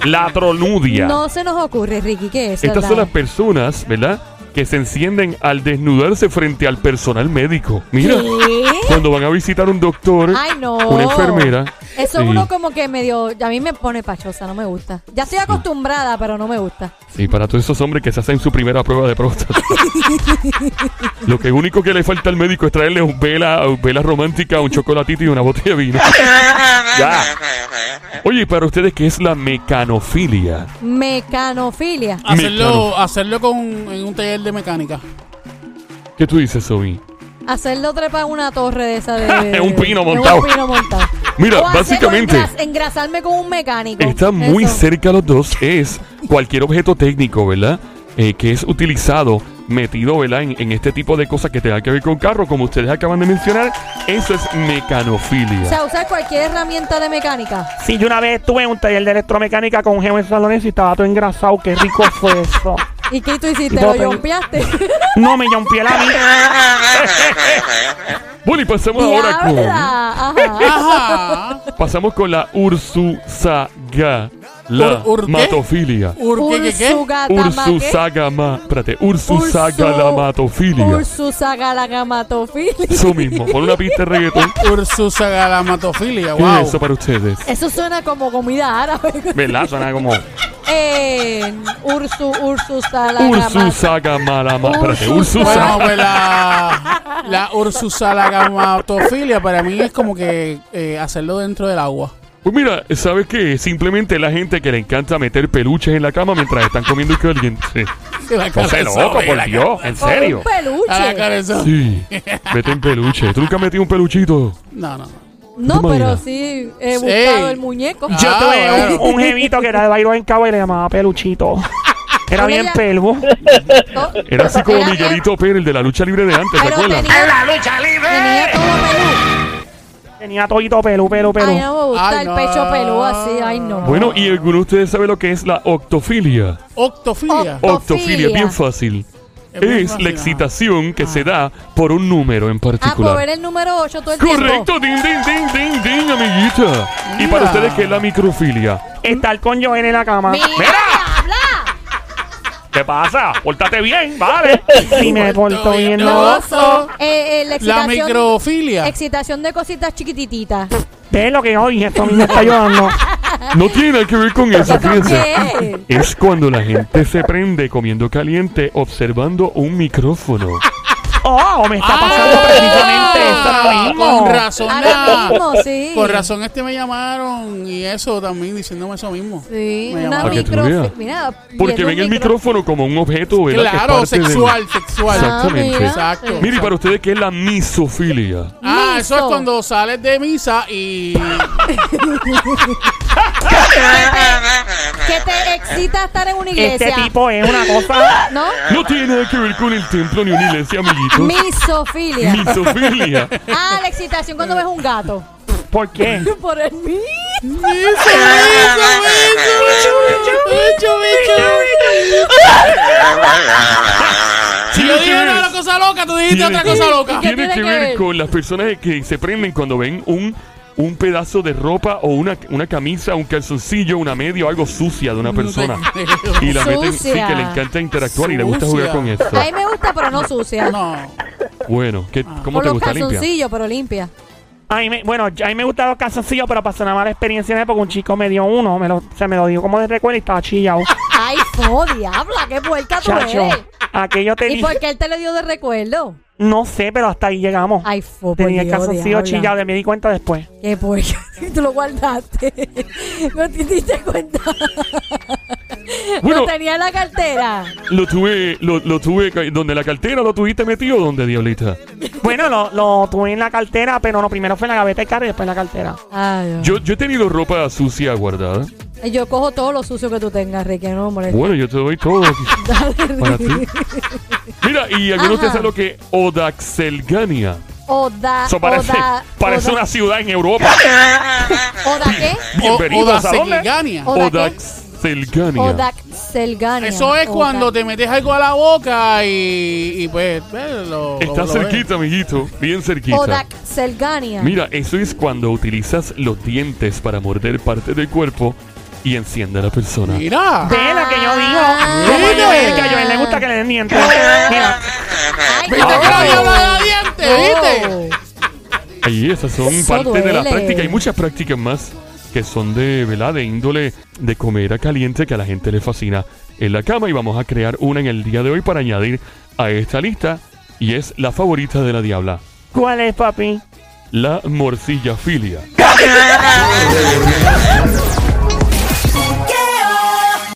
Latronudia. No se nos ocurre, Ricky, ¿qué es? Estas son las personas, ¿verdad? Que se encienden al desnudarse frente al personal médico. Mira, ¿Qué? cuando van a visitar un doctor, Ay, no. una enfermera. Eso sí, uno como que medio... A mí me pone pachosa, no me gusta. Ya estoy acostumbrada, pero no me gusta. Sí, para todos esos hombres que se hacen su primera prueba de próstata. Lo que único que le falta al médico es traerle un vela, un vela romántica, un chocolatito y una botella de vino. ya. Oye, para ustedes, ¿qué es la mecanofilia? Mecanofilia. Hacerlo, hacerlo con, en un taller de mecánica. ¿Qué tú dices, Zoe? Hacerlo trepar en una torre de esa de... Un pino montado. Un pino montado. Mira, O básicamente- engras- engrasarme con un mecánico. Está muy Eso. cerca los dos. Es cualquier objeto técnico, ¿verdad? Eh, que es utilizado, metido, ¿verdad? En, en este tipo de cosas que tengan que ver con carro, como ustedes acaban de mencionar. Eso es O mecanofilia. sea, usar cualquier herramienta de mecánica. Sí, yo una vez estuve en un taller de electromecánica con un jefe en salones y estaba todo engrasado. Qué rico fue eso. ¿Y qué tú hiciste? ¿Lo yompeaste? No me llampié la mí. Bueno, y pasamos ahora con. Ajá. Ajá. Pasamos con la Ursusaga. La Ur- ur- ¿qué? matofilia. Ur- ¿qué, qué. Ursusagama. Espérate, Ursu- Ursusagalmatofilia. Ursusagalagmatofilia. Eso mismo. Pon una pista de reggaetón. Ursusagalmatofilia, ¿Qué wow. es eso para ustedes? Eso suena como comida árabe. ¿Verdad? Suena como Eh, Ursu, Ursusalagamato. Ursusagamala. Espérate, pues la, la ursusalagmatofilia para mí es como que eh, hacerlo dentro del agua. Pues mira, ¿sabes qué? Simplemente la gente que le encanta meter peluches en la cama mientras están comiendo caliente. La No cara sé, de loco, por la Dios, en serio. un peluche. cara- la Zoe. Sí, meten peluche. ¿Tú nunca has metido un peluchito? No, no, no. No, ¿Te pero sí he Sí. buscado el muñeco. Ah, Yo tuve bueno. un, un jevito que era de Bailo en Cabo y le llamaba Peluchito. Era bien ella- pelvo. To- Era así como Era- Miguelito Pérez, el de la lucha libre de antes, ¿te Pero acuerdas? tenía, ¡La lucha libre! tenía todo. Tenía todito pelu, pelu, pelu. Ay, no me gusta Ay, el no. pecho pelú así. Ay, no. Bueno, ¿y alguno de ustedes sabe lo que es la octofilia? Octofilia. Oc- Octofilia, Octofilia. bien fácil. Es fácil, la excitación que se da por un número en Ah, por particular. ver el número 8 todo el tiempo. Correcto, ding, ding, ding, ding, ding, amiguita. Y para Mira. ustedes, ¿qué es la microfilia? Estar con Joel en la cama. ¡Mira! ¿Qué pasa? Pórtate bien, vale. Y me porto bien. No, Eh, eh, la La excitación, microfilia. excitación de cositas chiquitititas. Ve lo que dije, esto a mí me está ayudando. No tiene nada que ver con eso, fíjense. ¿Qué? Es cuando la gente se prende comiendo caliente observando un micrófono. Oh, me está pasando precisamente esto ahora Ah, mismo. Con razón. Ahora la- mismo, sí. Con razón este me llamaron y eso también diciéndome eso mismo. Sí, Me una llamaron. Para que tú micro... veas. Mira, Porque viendo ven el micro- micrófono como un objeto, ¿verdad? Que es Claro, parte del- sexual, sexual. Exactamente. Ah, mira. Exacto. Mire, y para ustedes, ¿qué es la misofilia? Ah, eso es cuando sales de misa y que te excita estar en una iglesia. Este tipo es una cosa. ¿No? No tiene nada que ver con el templo ni una iglesia, amiguitos. Misofilia. Misofilia. Ah, la excitación cuando ves un gato. ¿Por qué? Por el mí. Si yo dije una cosa loca, tú dijiste otra cosa loca. ¿Qué Tiene que ver? con las personas que se prenden cuando ven un, un pedazo de ropa o una, una camisa, un calzoncillo, una media o algo sucia de una persona. Y la meten, sí, Sucia. que le encanta interactuar y le gusta jugar con eso. A mí me gusta, pero no sucia. No. Bueno, ¿qué, ¿cómo Con te los gusta limpia? calzoncillos, pero limpia. A mí me, bueno, a mí me gustan los calzoncillos, pero pasó una mala experiencia porque un chico me dio uno, me lo, se me lo dio como de recuerdo y estaba chillado. Ay, fo, diabla, qué puerca tú Chacho, eres. aquello ¿Y por qué él te lo dio de recuerdo? No sé, pero hasta ahí llegamos. Ay, fo, por tenía el calzoncillo chillado, me di cuenta después. Qué puerca. Tú lo guardaste. No te diste cuenta. Bueno. Lo tenía en la cartera. Lo tuve, lo, lo tuve, donde la cartera lo tuviste metido, ¿dónde, diablita? Bueno, lo, lo tuve en la cartera, pero no, primero fue en la gaveta del carro y después en la cartera. Ay. Yo, yo he tenido ropa sucia guardada. Yo cojo todo lo sucio que tú tengas, Ricky, no me molesta. Bueno, yo te doy todo aquí. Dale, para ti. Mira, y algunos de ustedes saben lo que es Odaxelgania. Oda, Eso parece, Oda, parece Oda- una ciudad en Europa. ¿Oda qué? Bienvenidos a dónde? Odaxelgania. Odaxelgania. Odaxelgania. Eso es Oda- cuando te metes algo a la boca y, y pues ve, lo, Está lo- lo cerquita, amiguito. Bien cerquita. Odaxelgania. Mira, eso es cuando utilizas los dientes para morder parte del cuerpo y enciende a la persona. Mira. Ve lo que yo digo. Ah. Como es que a Joel le gusta que le den dientes. Mira, Ay, ¿Viste no. que la diabla da dientes? ¿Viste? Ahí esas son Eso parte de la práctica. Hay muchas prácticas más que son de, ¿verdad? De índole de comer a caliente que a la gente le fascina en la cama y vamos a crear una en el día de hoy para añadir a esta lista y es la favorita de la diabla, ¿cuál es, papi? la morcilla filia.